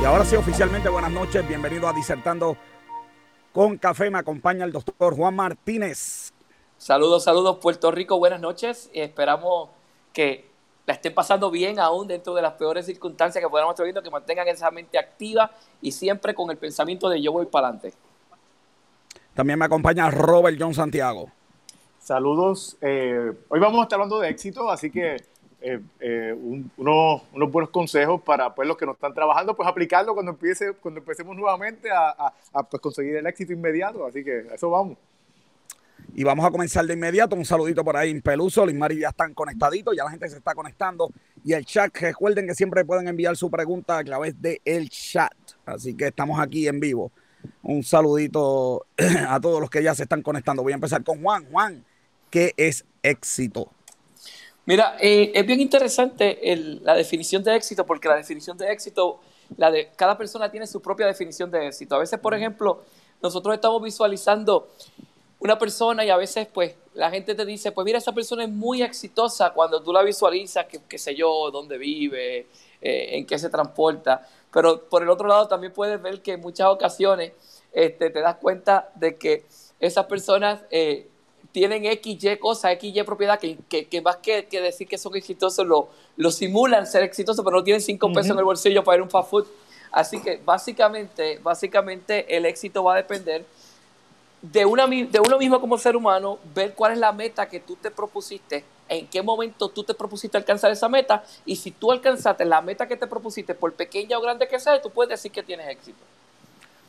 Y ahora sí, oficialmente, buenas noches. Bienvenido a Disertando con Café. Me acompaña el doctor Juan Martínez. Saludos, saludos, Puerto Rico. Buenas noches. Y esperamos que la estén pasando bien aún dentro de las peores circunstancias que podamos estar viendo, que mantengan esa mente activa y siempre con el pensamiento de yo voy para adelante. También me acompaña Robert John Santiago. Saludos. Eh, hoy vamos a estar hablando de éxito, así que eh, eh, unos, buenos consejos para pues, los que no están trabajando, pues aplicarlo cuando, empiece, cuando empecemos nuevamente a, pues, conseguir el éxito inmediato. Así que a eso vamos. Y vamos a comenzar de inmediato. Un saludito por ahí en Peluso. Luis Mari ya están conectaditos, ya la gente se está conectando. Y el chat, recuerden que siempre pueden enviar su pregunta a través del el chat. Así que estamos aquí en vivo. Un saludito a todos los que ya se están conectando. Voy a empezar con Juan. Juan, ¿qué es éxito? Mira, eh, es bien interesante la definición de éxito, porque la definición de éxito, la de cada persona tiene su propia definición de éxito. A veces, por ejemplo, nosotros estamos visualizando una persona y a veces pues la gente te dice, pues mira, esa persona es muy exitosa cuando tú la visualizas, que, qué sé yo, dónde vive, eh, en qué se transporta. Pero por el otro lado también puedes ver que en muchas ocasiones este, te das cuenta de que esas personas eh, tienen X, Y cosas, X, Y propiedad, que, que, más que, decir que son exitosos, lo, lo simulan ser exitosos, pero no tienen cinco pesos en el bolsillo para ir a un fast food. Así que básicamente, básicamente el éxito va a depender de, una, de uno mismo como ser humano, ver cuál es la meta que tú te propusiste, en qué momento tú te propusiste alcanzar esa meta, y si tú alcanzaste la meta que te propusiste, por pequeña o grande que sea, tú puedes decir que tienes éxito.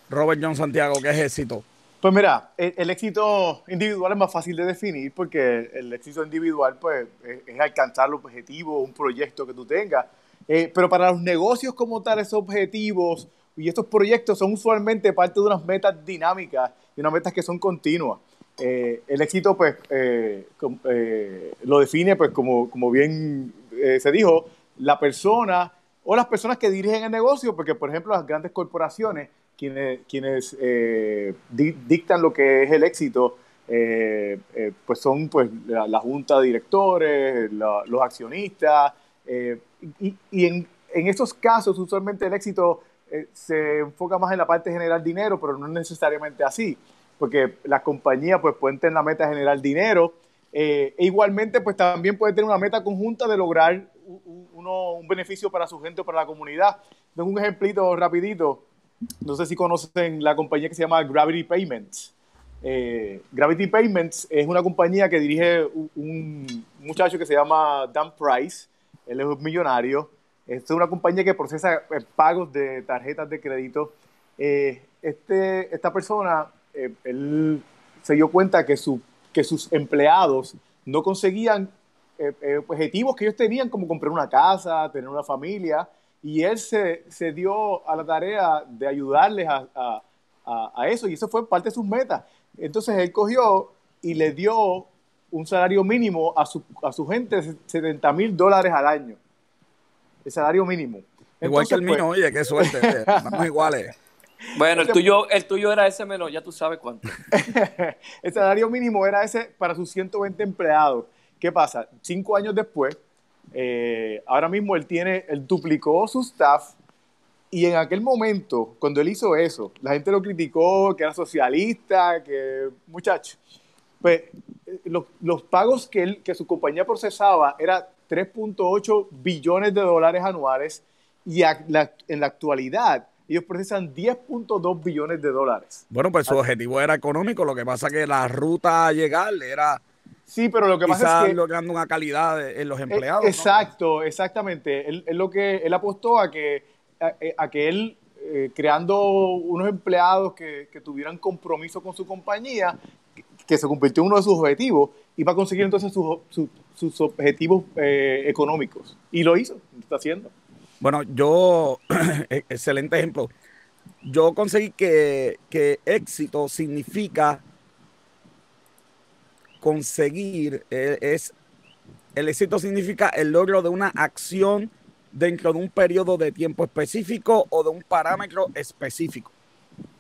Robert John Santiago, ¿qué es éxito? Pues mira, el, éxito individual es más fácil de definir porque el éxito individual pues, es, alcanzar los objetivos, un proyecto que tú tengas. Eh, pero para los negocios como tal, objetivos y estos proyectos son usualmente parte de unas metas dinámicas y unas metas que son continuas. Eh, el éxito, pues, eh, lo define, pues, como, como bien se dijo, la persona o las personas que dirigen el negocio, porque, por ejemplo, las grandes corporaciones, quienes, quienes dictan lo que es el éxito, pues son pues, la, junta de directores, los accionistas, y, en, en estos casos, usualmente el éxito eh, se enfoca más en la parte de generar dinero, pero no es necesariamente así, porque la compañía pues pueden tener la meta de generar dinero, eh, e igualmente pues también puede tener una meta conjunta de lograr un, uno, un beneficio para su gente o para la comunidad. Tengo un ejemplito rapidito, no sé si conocen la compañía que se llama Gravity Payments. Eh, Gravity Payments es una compañía que dirige un muchacho que se llama Dan Price, él es un millonario, es una compañía que procesa eh, pagos de tarjetas de crédito. Eh, este, esta persona, él se dio cuenta que, su, que sus empleados no conseguían objetivos que ellos tenían, como comprar una casa, tener una familia, y él se, se dio a la tarea de ayudarles a, a, a, eso, y eso fue parte de sus metas. Entonces él cogió y le dio un salario mínimo a su, a su gente de 70 mil dólares al año el salario mínimo. Igual que el mío, pues, oye, qué suerte, estamos iguales. Bueno, el tuyo, el tuyo era ese menos, ya tú sabes cuánto. el salario mínimo era ese para sus 120 empleados. ¿Qué pasa? Cinco años después, eh, ahora mismo él tiene, él duplicó su staff y en aquel momento, cuando él hizo eso, la gente lo criticó, que era socialista, que muchacho. Pues eh, los, los pagos que, él, que su compañía procesaba era 3.8 billones de dólares anuales y en la actualidad ellos procesan 10.2 billones de dólares. Bueno, pues su objetivo era económico, lo que pasa que la ruta a llegar era... Sí, pero lo que pasa es que... logrando una calidad en los eh, empleados. Exacto, exactamente. Él, lo que, él apostó a que, a, que él, eh, creando unos empleados que, que, tuvieran compromiso con su compañía, que se convirtió en uno de sus objetivos, iba a conseguir entonces sus objetivos eh, económicos. Y lo hizo, lo está haciendo. Bueno, yo, e-, excelente ejemplo. Yo conseguí que, que éxito significa conseguir, e-, es, el éxito significa el logro de una acción dentro de un periodo de tiempo específico o de un parámetro específico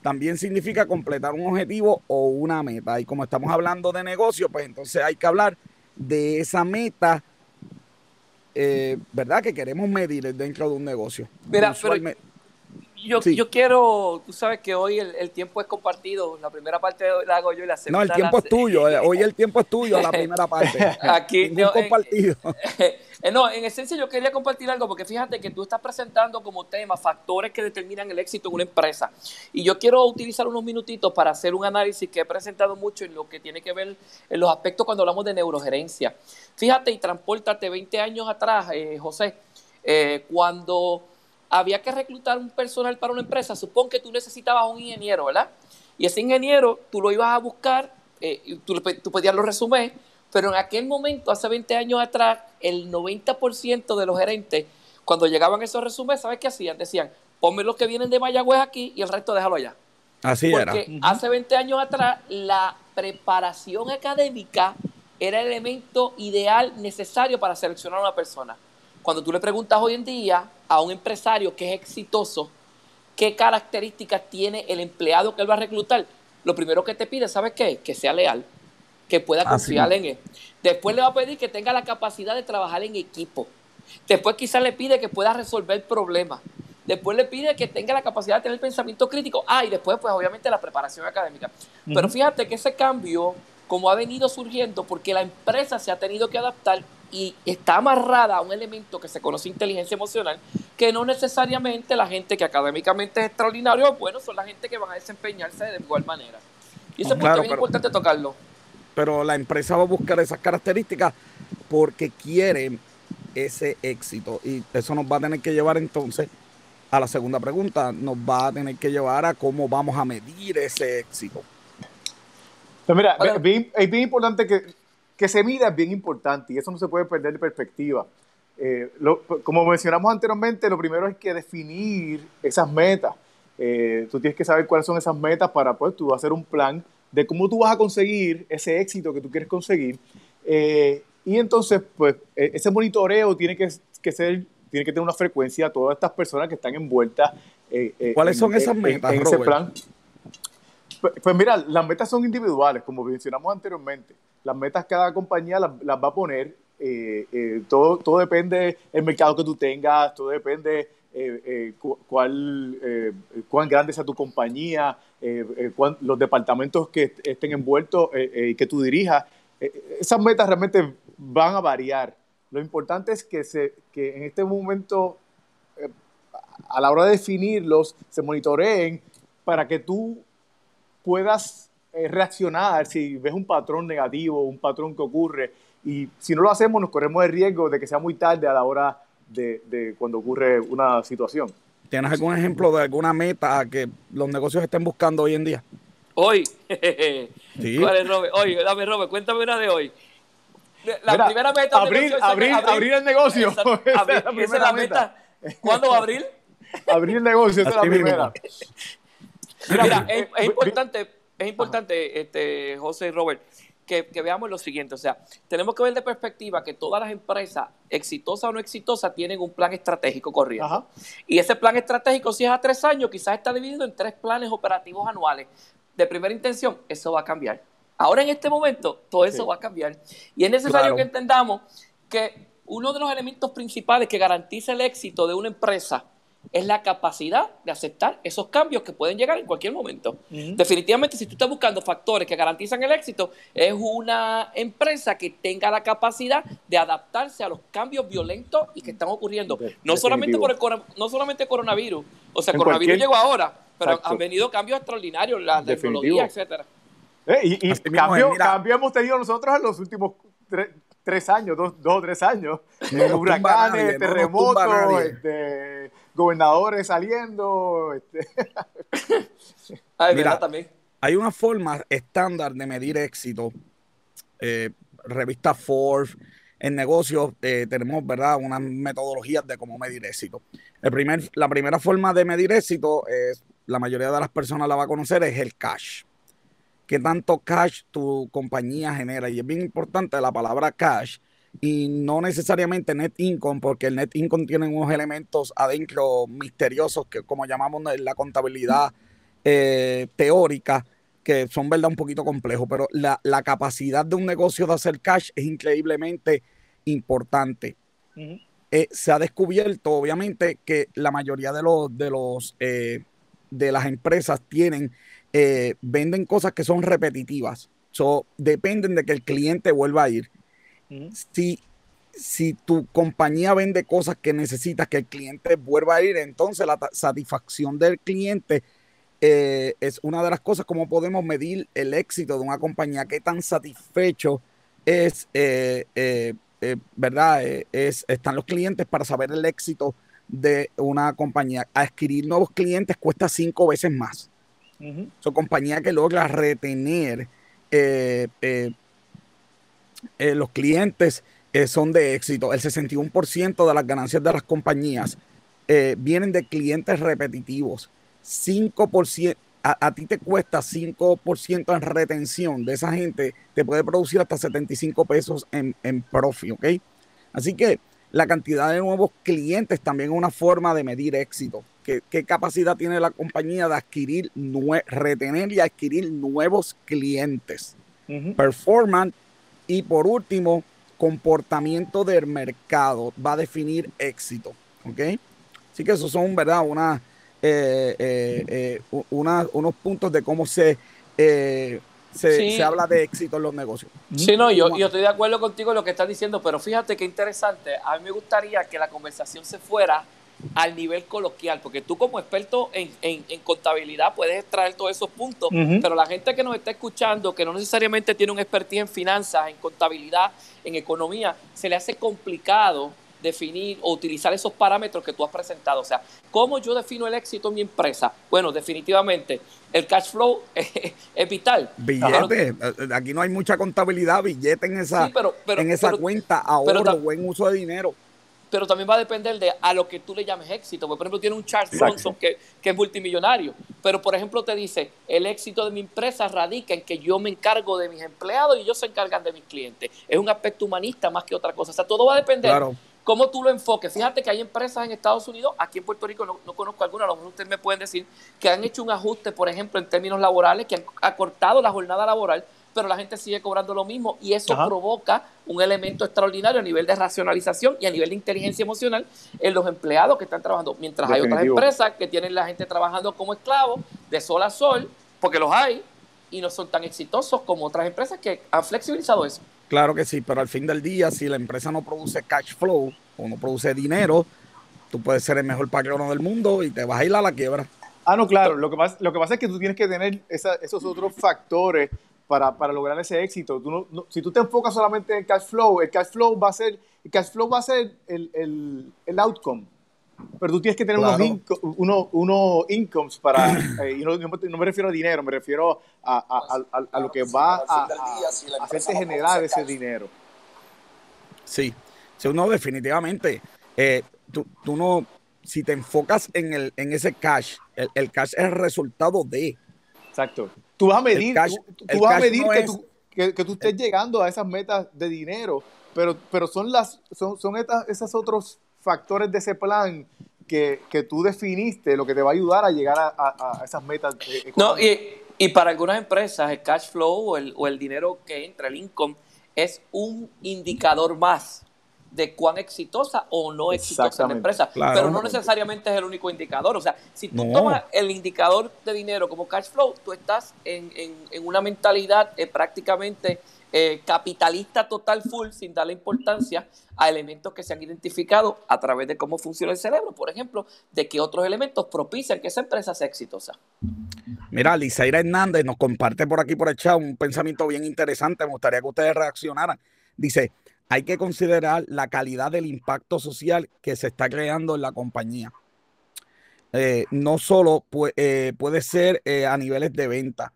también significa completar un objetivo o una meta. Y como estamos hablando de negocio, pues entonces hay que hablar de esa meta eh, ¿verdad? Que queremos medir dentro de un negocio. Mira, pero yo, yo quiero, tú sabes que hoy el, tiempo es compartido, la primera parte la hago yo y la segunda. No, el tiempo es tuyo, eh, hoy el tiempo es tuyo, la primera parte. Aquí no, compartido. Eh, no, en esencia yo quería compartir algo porque fíjate que tú estás presentando como tema factores que determinan el éxito en una empresa. Y yo quiero utilizar unos minutitos para hacer un análisis que he presentado mucho en lo que tiene que ver en los aspectos cuando hablamos de neurogerencia. Fíjate y transportate 20 años atrás, eh, José, cuando había que reclutar un personal para una empresa, supón que tú necesitabas un ingeniero, ¿verdad? Y ese ingeniero tú lo ibas a buscar, eh, tú, tú pedías los resumés, pero en aquel momento, hace 20 años atrás, el 90% de los gerentes, cuando llegaban esos resúmenes, ¿sabes qué hacían? Decían, ponme los que vienen de Mayagüez aquí y el resto déjalo allá. Así Porque hace 20 años atrás, la preparación académica era el elemento ideal necesario para seleccionar a una persona. Cuando tú le preguntas hoy en día a un empresario que es exitoso, qué características tiene el empleado que él va a reclutar, lo primero que te pide, ¿sabes qué? Que sea leal, que pueda confiar en él. Después le va a pedir que tenga la capacidad de trabajar en equipo. Después quizás le pide que pueda resolver problemas. Después le pide que tenga la capacidad de tener pensamiento crítico. Ah, y después, pues obviamente la preparación académica. Pero fíjate que ese cambio, como ha venido surgiendo, porque la empresa se ha tenido que adaptar y está amarrada a un elemento que se conoce inteligencia emocional, que no necesariamente la gente que académicamente es extraordinario bueno son la gente que van a desempeñarse de igual manera. Y eso es muy importante tocarlo. Pero la empresa va a buscar esas características porque quiere ese éxito. Y eso nos va a tener que llevar entonces a la segunda pregunta. Nos va a tener que llevar a cómo vamos a medir ese éxito. Mira, es bien importante que que se mida es bien importante y eso no se puede perder de perspectiva. Eh, como mencionamos anteriormente, lo primero es que definir esas metas. Eh, tú tienes que saber cuáles son esas metas para pues, tú hacer un plan de cómo tú vas a conseguir ese éxito que tú quieres conseguir. Eh, y entonces, pues, e, ese monitoreo tiene que, que, ser, tiene que tener una frecuencia a todas estas personas que están envueltas. ¿Cuáles son esas metas, en, ese plan. Pues, pues, mira, las metas son individuales, como mencionamos anteriormente las metas cada compañía las, va a poner. Eh, eh, todo, todo depende del mercado que tú tengas, todo depende eh, cuál, cuán grande sea tu compañía, los departamentos que estén envueltos y que tú dirijas. esas metas realmente van a variar. Lo importante es que, se, que en este momento, a la hora de definirlos, se monitoreen para que tú puedas reaccionar si ves un patrón negativo, un patrón que ocurre. Y si no lo hacemos, nos corremos el riesgo de que sea muy tarde a la hora de, cuando ocurre una situación. ¿Tienes algún ejemplo de alguna meta que los negocios estén buscando hoy en día? Hoy. ¿Sí? ¿Cuál es, Robert? Hoy, dame, Robert, cuéntame una de hoy. La primera meta abrir, abrir, abrir, el negocio. Abrir, esa es la meta. ¿Cuándo va a abrir? abrir el negocio, esa es la primera. Mira, es, es importante es importante, este, José y Robert, que, veamos lo siguiente. O sea, tenemos que ver de perspectiva que todas las empresas, exitosas o no exitosas, tienen un plan estratégico corriendo. Y ese plan estratégico, si es a tres años, quizás está dividido en tres planes operativos anuales. De primera intención, eso va a cambiar. Ahora en este momento, todo eso va a cambiar. Y es necesario que entendamos que uno de los elementos principales que garantiza el éxito de una empresa es la capacidad de aceptar esos cambios que pueden llegar en cualquier momento. Definitivamente, si tú estás buscando factores que garantizan el éxito, es una empresa que tenga la capacidad de adaptarse a los cambios violentos y que están ocurriendo. no solamente por el no solamente coronavirus, o sea, el coronavirus llegó ahora, pero han venido cambios extraordinarios, la tecnología, etcétera. Eh, y, y cambio, cambio hemos tenido nosotros en los últimos tres, años, dos, o tres años. huracanes, terremotos, este, gobernadores saliendo. Este. Mira, también. Hay una forma estándar de medir éxito. Eh, revista Forbes, en negocios eh, tenemos, ¿verdad?, unas metodologías de cómo medir éxito. El primer, la primera forma de medir éxito, es, la mayoría de las personas la va a conocer, es el cash. ¿Qué tanto cash tu compañía genera? Y es bien importante la palabra cash, y no necesariamente net income, porque el net income tiene unos elementos adentro misteriosos que como llamamos la contabilidad eh, teórica, que son verdad un poquito complejos, pero la, capacidad de un negocio de hacer cash es increíblemente importante. eh, se ha descubierto, obviamente, que la mayoría de los de los eh, de las empresas tienen, eh, venden cosas que son repetitivas. So, dependen de que el cliente vuelva a ir. Si, si tu compañía vende cosas que necesitas que el cliente vuelva a ir, entonces la satisfacción del cliente es una de las cosas como podemos medir el éxito de una compañía, qué tan satisfecho es eh, ¿verdad? Eh, es, están los clientes para saber el éxito de una compañía. Adquirir nuevos clientes cuesta cinco veces más. Son compañías que logra retener eh, los clientes son de éxito. El 61% de las ganancias de las compañías vienen de clientes repetitivos. 5%, a, ti te cuesta 5% en retención de esa gente, te puede producir hasta 75 pesos en, en profit, ¿ok? Así que la cantidad de nuevos clientes también es una forma de medir éxito. ¿Qué, capacidad tiene la compañía de adquirir, retener y adquirir nuevos clientes? Performance y por último, comportamiento del mercado va a definir éxito, ¿ok? Así que esos son, ¿verdad? Una, eh, eh, eh unos puntos de cómo se, eh, se, habla de éxito en los negocios. Sí, no, yo, yo estoy de acuerdo contigo en lo que estás diciendo, pero fíjate qué interesante. A mí me gustaría que la conversación se fuera al nivel coloquial, porque tú como experto en, en, contabilidad puedes extraer todos esos puntos, pero la gente que nos está escuchando, que no necesariamente tiene un expertise en finanzas, en contabilidad, en economía, se le hace complicado definir o utilizar esos parámetros que tú has presentado. O sea, ¿cómo yo defino el éxito en mi empresa? Bueno, definitivamente el cash flow es, vital. Billete, aquí no hay mucha contabilidad, billete en esa, en esa cuenta, ahorro, buen uso de dinero pero también va a depender de a lo que tú le llames éxito. Por ejemplo, tiene un Charles Bronson que, que, es multimillonario, pero por ejemplo te dice, el éxito de mi empresa radica en que yo me encargo de mis empleados y ellos se encargan de mis clientes. Es un aspecto humanista más que otra cosa. O sea, todo va a depender claro cómo tú lo enfoques. Fíjate que hay empresas en Estados Unidos, aquí en Puerto Rico no, conozco alguna, a lo mejor ustedes me pueden decir, que han hecho un ajuste, por ejemplo, en términos laborales, que han acortado la jornada laboral, pero la gente sigue cobrando lo mismo y eso provoca un elemento extraordinario a nivel de racionalización y a nivel de inteligencia emocional en los empleados que están trabajando. Mientras hay otras empresas que tienen la gente trabajando como esclavos de sol a sol, porque los hay, y no son tan exitosos como otras empresas que han flexibilizado eso. Claro que sí, pero al fin del día, si la empresa no produce cash flow o no produce dinero, tú puedes ser el mejor patrono del mundo y te vas a ir a la quiebra. Ah, no, claro. Lo que pasa, lo que pasa es que tú tienes que tener esos otros factores para, lograr ese éxito. si tú te enfocas solamente en el cash flow, el cash flow va a ser, el cash flow va a ser el, el, el outcome pero tú tienes que tener unos, unos, incomes para, eh, y no, no, me refiero a dinero, me refiero a, a, lo que va a, hacerte generar ese dinero. Sí, si uno definitivamente, eh, tú, tú, no, si te enfocas en, el, en ese cash, el, cash es el resultado de. Exacto. Tú vas a medir, tú, vas a medir que, tú, que, tú estés llegando a esas metas de dinero, pero, pero son las, son, son estas, esas otros factores de ese plan que, que, tú definiste lo que te va a ayudar a llegar a, a, esas metas. No, y, y, para algunas empresas el cash flow o el, o el dinero que entra, el income, es un indicador más de cuán exitosa o no exitosa es la empresa. Pero no necesariamente es el único indicador. O sea, si tú tomas el indicador de dinero como cash flow, tú estás en, en, en una mentalidad eh, prácticamente eh, capitalista total full sin darle importancia a elementos que se han identificado a través de cómo funciona el cerebro, por ejemplo, de que otros elementos propician que esa empresa sea exitosa. Mira, Lizaira Hernández nos comparte por aquí por el chat un pensamiento bien interesante, me gustaría que ustedes reaccionaran. Dice, hay que considerar la calidad del impacto social que se está creando en la compañía. Eh, no solo eh, puede ser a niveles de venta,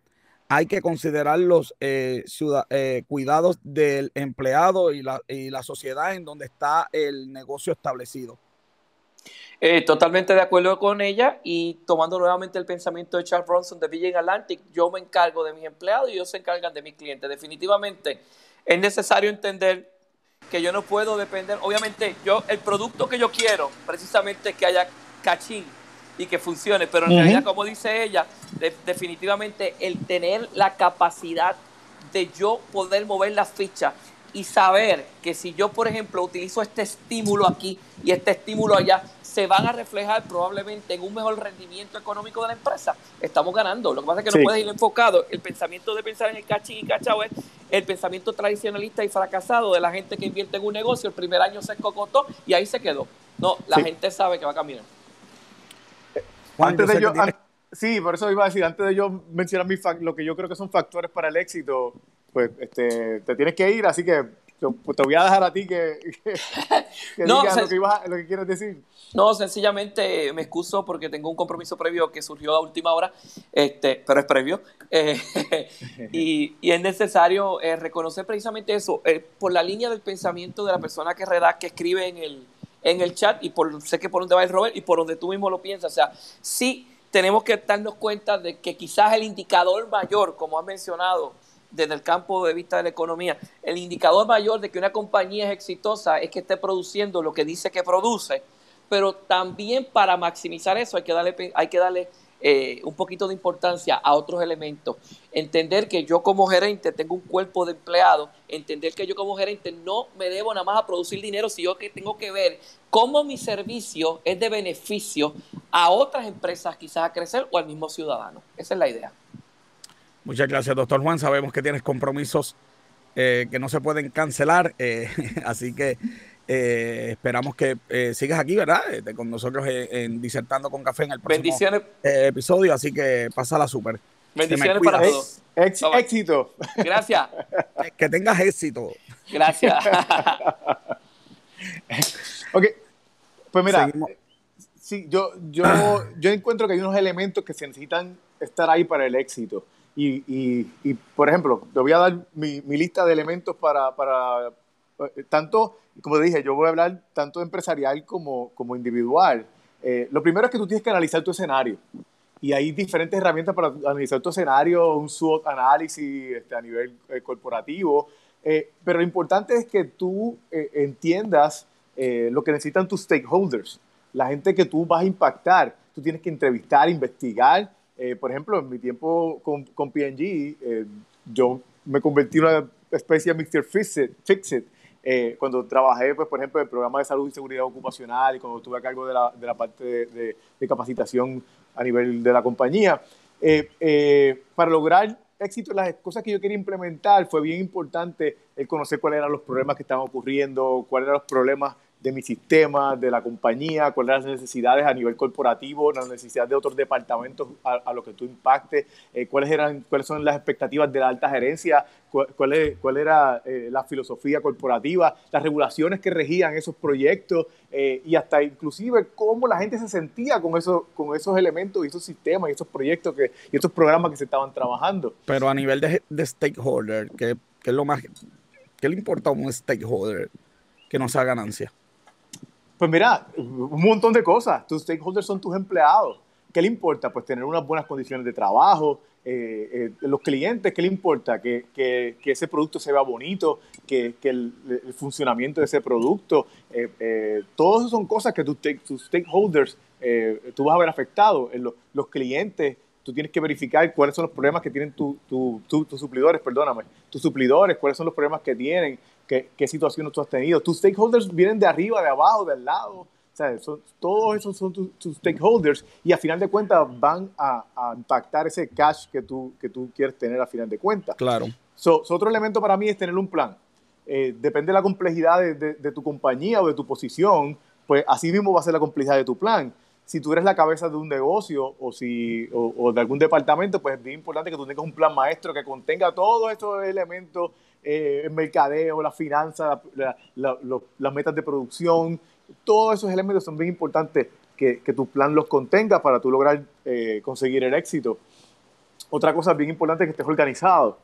hay que considerar los eh, eh, cuidados del empleado y la, y la, sociedad en donde está el negocio establecido. Eh, totalmente de acuerdo con ella y tomando nuevamente el pensamiento de Charles Bronson de Virgin Atlantic, yo me encargo de mis empleados y ellos se encargan de mis clientes. Definitivamente es necesario entender que yo no puedo depender, obviamente yo el producto que yo quiero precisamente es que haya cachín y que funcione. Pero en realidad, como dice ella, definitivamente el tener la capacidad de yo poder mover la ficha y saber que si yo, por ejemplo, utilizo este estímulo aquí y este estímulo allá, se van a reflejar probablemente en un mejor rendimiento económico de la empresa. Estamos ganando. Lo que pasa es que no puedes ir enfocado. El pensamiento de pensar en el cachín y cachao es el pensamiento tradicionalista y fracasado de la gente que invierte en un negocio. El primer año se escocotó y ahí se quedó. No, la gente sabe que va a caminar. Antes de yo, sí, por eso iba a decir, antes de yo mencionar mi lo que yo creo que son factores para el éxito, pues este, te tienes que ir, así que pues, te voy a dejar a ti que, digas lo, que lo que quieres decir. No, sencillamente me excuso porque tengo un compromiso previo que surgió a última hora, este, pero es previo. Eh, y, y, es necesario eh, reconocer precisamente eso, eh, por la línea del pensamiento de la persona que redacta, que escribe en el, en el chat, y por sé que por donde va el Robert, y por donde tú mismo lo piensas. O sea, sí tenemos que darnos cuenta de que quizás el indicador mayor, como has mencionado, desde el campo de vista de la economía, el indicador mayor de que una compañía es exitosa es que esté produciendo lo que dice que produce, pero también para maximizar eso hay que darle, hay que darle eh, un poquito de importancia a otros elementos. Entender que yo como gerente tengo un cuerpo de empleados, entender que yo como gerente no me debo nada más a producir dinero, sino que tengo que ver cómo mi servicio es de beneficio a otras empresas quizás a crecer o al mismo ciudadano. Esa es la idea. Muchas gracias, doctor Juan. Sabemos que tienes compromisos eh, que no se pueden cancelar, eh, así que eh, esperamos que sigas aquí, ¿verdad? Este, con nosotros en, Disertando con Café en el próximo episodio, así que pásala súper. Bendiciones para todos. éxito. Gracias. Que tengas éxito. Gracias. ok, pues mira, sí, yo, yo, yo encuentro que hay unos elementos que se necesitan estar ahí para el éxito. Y, y, por ejemplo, te voy a dar mi, mi lista de elementos para, para, eh, tanto, como dije, yo voy a hablar tanto empresarial como, como individual. Eh, lo primero es que tú tienes que analizar tu escenario. Y hay diferentes herramientas para analizar tu escenario, un SWOT análisis este, a nivel eh, corporativo. pero lo importante es que tú entiendas lo que necesitan tus stakeholders, la gente que tú vas a impactar. Tú tienes que entrevistar, investigar eh, por ejemplo, en mi tiempo con, con PNG, eh, yo me convertí en una especie de Mr. Fixit, eh, cuando trabajé, pues, por ejemplo, en el programa de salud y seguridad ocupacional y cuando estuve a cargo de la, de la parte de, de, capacitación a nivel de la compañía. para lograr éxito, las cosas que yo quería implementar, fue bien importante el conocer cuáles eran los problemas que estaban ocurriendo, cuáles eran los problemas de mi sistema, de la compañía, cuáles eran las necesidades a nivel corporativo, las necesidades de otros departamentos a, a lo que tú impactes, eh, cuáles, eran, cuáles son las expectativas de la alta gerencia, cuál, cuál, era eh, la filosofía corporativa, las regulaciones que regían esos proyectos eh, y hasta inclusive cómo la gente se sentía con, eso, con esos elementos y esos sistemas y esos proyectos que, y esos programas que se estaban trabajando. Pero a nivel de, de stakeholder, ¿qué, es lo más, ¿qué le importa a un stakeholder que no sea ganancia? Pues mira, un montón de cosas. Tus stakeholders son tus empleados. ¿Qué le importa? Pues tener unas buenas condiciones de trabajo. Eh, eh, los clientes, ¿qué le importa? Que, que, que, ese producto se vea bonito, que, que el, funcionamiento de ese producto. Eh, todas esas son cosas que tus, tus stakeholders tú vas a ver afectado. Los, los clientes, tú tienes que verificar cuáles son los problemas que tienen tus suplidores, perdóname, tus suplidores, cuáles son los problemas que tienen, qué, qué situaciones tú has tenido. Tus stakeholders vienen de arriba, de abajo, del lado. O sea, son, todos esos son tus, stakeholders y a final de cuentas van a, impactar ese cash que tú, que tú quieres tener a final de cuentas. Claro. So, otro elemento para mí es tener un plan. Eh, depende de la complejidad de, de, tu compañía o de tu posición, pues así mismo va a ser la complejidad de tu plan. Si tú eres la cabeza de un negocio o, si, o, de algún departamento, pues es bien importante que tú tengas un plan maestro que contenga todos estos elementos eh, el mercadeo, la finanza, las metas de producción, todos esos elementos son bien importantes que, tu plan los contenga para tú lograr eh, conseguir el éxito. Otra cosa bien importante es que estés organizado.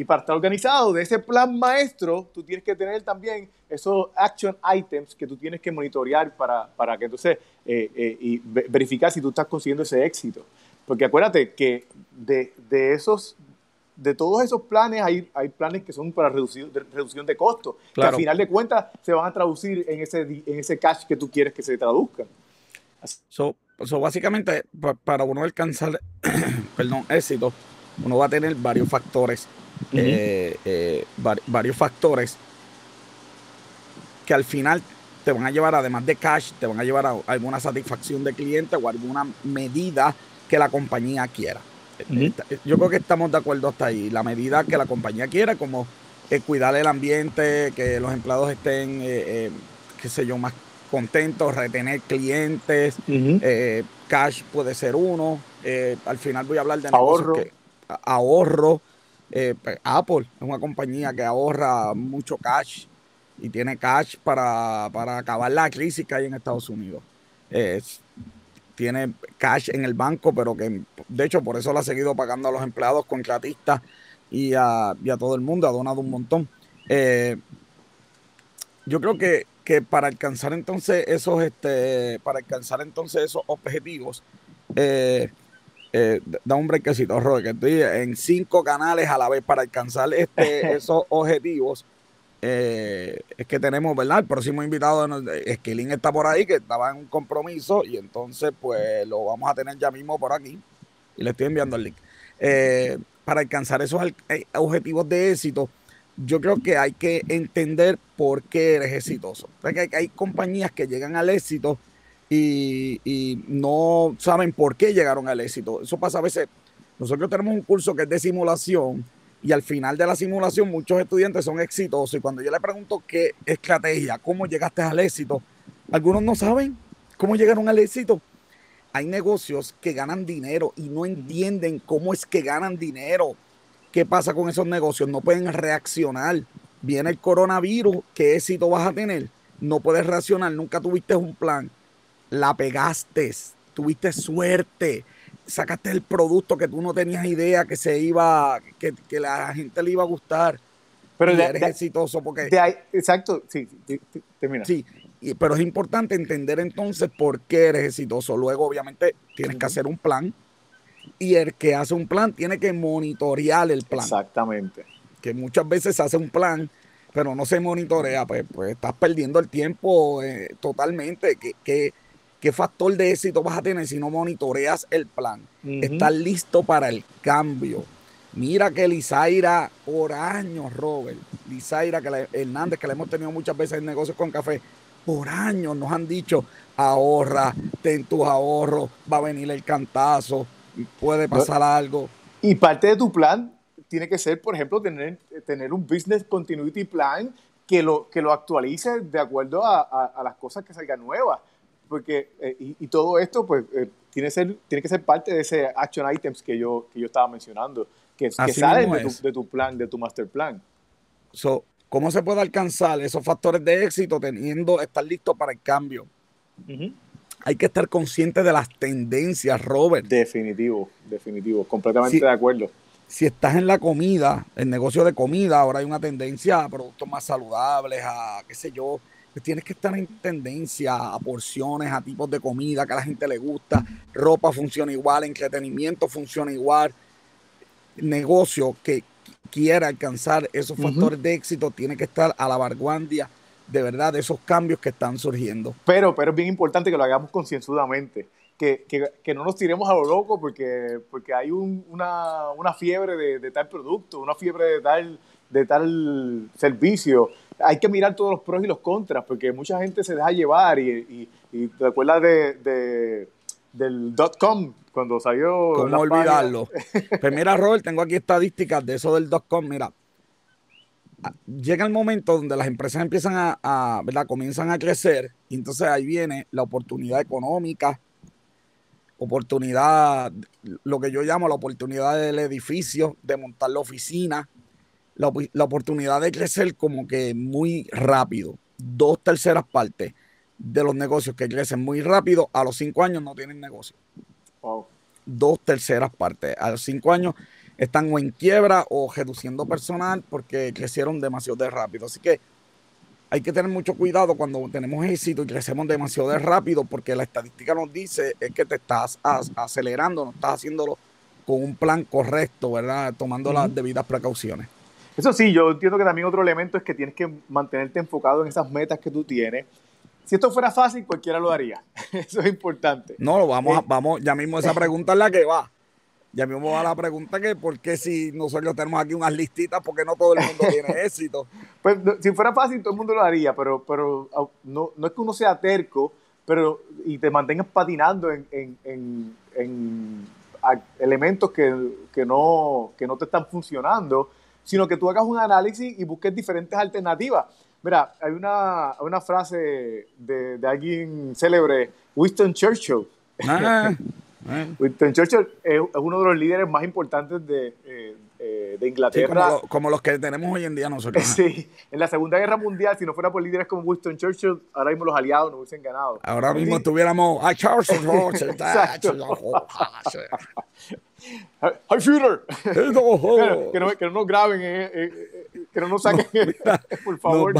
Y para estar organizado de ese plan maestro, tú tienes que tener también esos action items que tú tienes que monitorear para, para que entonces eh, y verificar si tú estás consiguiendo ese éxito. Porque acuérdate que de, de esos de todos esos planes hay, hay planes que son para reducir, reducción de costos, que al final de cuentas se van a traducir en ese, en ese cash que tú quieres que se traduzca. So, básicamente, para uno alcanzar perdón, éxito, uno va a tener varios factores, eh, eh, varios factores que al final te van a llevar, además de cash, te van a llevar a alguna satisfacción de cliente o alguna medida que la compañía quiera. Yo creo que estamos de acuerdo hasta ahí. La medida que la compañía quiera, como eh, cuidar el ambiente, que los empleados estén, qué sé yo, más contentos, retener clientes, cash puede ser uno. al final voy a hablar de ahorro. Que, ahorro. Pues, Apple es una compañía que ahorra mucho cash y tiene cash para, acabar la crisis que hay en Estados Unidos. tiene cash en el banco, pero que de hecho por eso lo ha seguido pagando a los empleados contratistas y a, y a todo el mundo, ha donado un montón. Eh, yo creo que, que, para alcanzar entonces esos, este, para alcanzar entonces esos objetivos, eh, eh, da un brequecito, Roy, que estoy en cinco canales a la vez para alcanzar este, esos objetivos. es que tenemos, ¿verdad? El próximo invitado, Esquilín está por ahí, que estaba en un compromiso, y entonces, pues lo vamos a tener ya mismo por aquí. Y le estoy enviando el link. para alcanzar esos objetivos de éxito, yo creo que hay que entender por qué eres exitoso. Hay, compañías que llegan al éxito y, no saben por qué llegaron al éxito. Eso pasa a veces. Nosotros tenemos un curso que es de simulación y al final de la simulación muchos estudiantes son exitosos y cuando yo le pregunto qué estrategia, cómo llegaste al éxito, algunos no saben cómo llegaron al éxito. Hay negocios que ganan dinero y no entienden cómo es que ganan dinero ¿Qué pasa con esos negocios? No pueden reaccionar. Viene el coronavirus, ¿qué éxito vas a tener? No puedes reaccionar, nunca tuviste un plan. La pegaste, tuviste suerte, sacaste el producto que tú no tenías idea que se iba, que, que la gente le iba a gustar. Pero eres exitoso porque... exacto, sí, termina. Sí, pero es importante entender entonces por qué eres exitoso. Luego, obviamente, tienes que hacer un plan y el que hace un plan tiene que monitorear el plan. Exactamente. Que muchas veces hace un plan, pero no se monitorea, pues, pues estás perdiendo el tiempo eh, totalmente. ¿Qué, qué, factor de éxito vas a tener si no monitoreas el plan? Estás listo para el cambio. Mira que Lizaira, por años, Robert, Lizaira que Hernández, que le hemos tenido muchas veces en negocios con café, por años nos han dicho, ahorra, ten tus ahorros, va a venir el cantazo, puede pasar algo. Y parte de tu plan tiene que ser, por ejemplo, tener, tener un business continuity plan que lo, que lo actualice de acuerdo a, las cosas que salgan nuevas. Porque, eh, y, todo esto, pues, eh, tiene, ser, tiene que ser parte de ese action items que yo, que yo estaba mencionando, que, que salen de tu, plan, de tu master plan. So, ¿Cómo se puede alcanzar esos factores de éxito teniendo, estar listo para el cambio? hay que estar consciente de las tendencias, Robert. Definitivo, definitivo, completamente de acuerdo. Si estás en la comida, el negocio de comida, ahora hay una tendencia a productos más saludables, a qué sé yo, tienes que estar en tendencia a porciones, a tipos de comida que a la gente le gusta, ropa funciona igual, entretenimiento funciona igual, negocio que quiera alcanzar esos factores de éxito tiene que estar a la vanguardia de verdad de esos cambios que están surgiendo. Pero, pero es bien importante que lo hagamos concienzudamente, que, que, no nos tiremos a lo loco porque, porque hay una, una, fiebre de, de, tal producto, una fiebre de tal, de tal servicio. Hay que mirar todos los pros y los contras, porque mucha gente se deja llevar y, y, te acuerdas de, de, del dot com cuando salió. ¿Cómo olvidarlo? pues mira, Robert, tengo aquí estadísticas de eso del dot com. Mira, llega el momento donde las empresas empiezan a, ¿verdad? Comienzan a crecer y entonces ahí viene la oportunidad económica, oportunidad, lo que yo llamo la oportunidad del edificio, de montar la oficina, la, la oportunidad de crecer como que muy rápido. Dos terceras partes de los negocios que crecen muy rápido, a los cinco años no tienen negocio. Dos terceras partes. A los cinco años están o en quiebra o reduciendo personal porque crecieron demasiado de rápido. Así que hay que tener mucho cuidado cuando tenemos éxito y crecemos demasiado de rápido porque la estadística nos dice es que te estás acelerando, no estás haciéndolo con un plan correcto, ¿verdad? Tomando las debidas precauciones. Eso sí, yo entiendo que también otro elemento es que tienes que mantenerte enfocado en esas metas que tú tienes. Si esto fuera fácil, cualquiera lo haría. Eso es importante. No, vamos, eh, vamos, ya mismo esa pregunta es la que va Ya mismo va la pregunta que por qué si nosotros tenemos aquí unas listitas, porque no todo el mundo tiene éxito. Pues si fuera fácil, todo el mundo lo haría, pero, pero no, no es que uno sea terco, pero y te mantengas patinando en, en, en, en elementos que, que, no, que no te están funcionando, sino que tú hagas un análisis y busques diferentes alternativas. Mira, hay una, una frase de, de alguien célebre, Winston Churchill. Ah. Winston Churchill es, uno de los líderes más importantes de, eh, eh, de Inglaterra. como, los que tenemos hoy en día nosotros. Sí, en la Segunda Guerra Mundial, si no fuera por líderes como Winston Churchill, ahora mismo los aliados no hubiesen ganado. Ahora mismo estuviéramos a Churchill. ¡Hi, Führer! que, no, que no nos graben, eh, eh, que no nos saquen, por favor.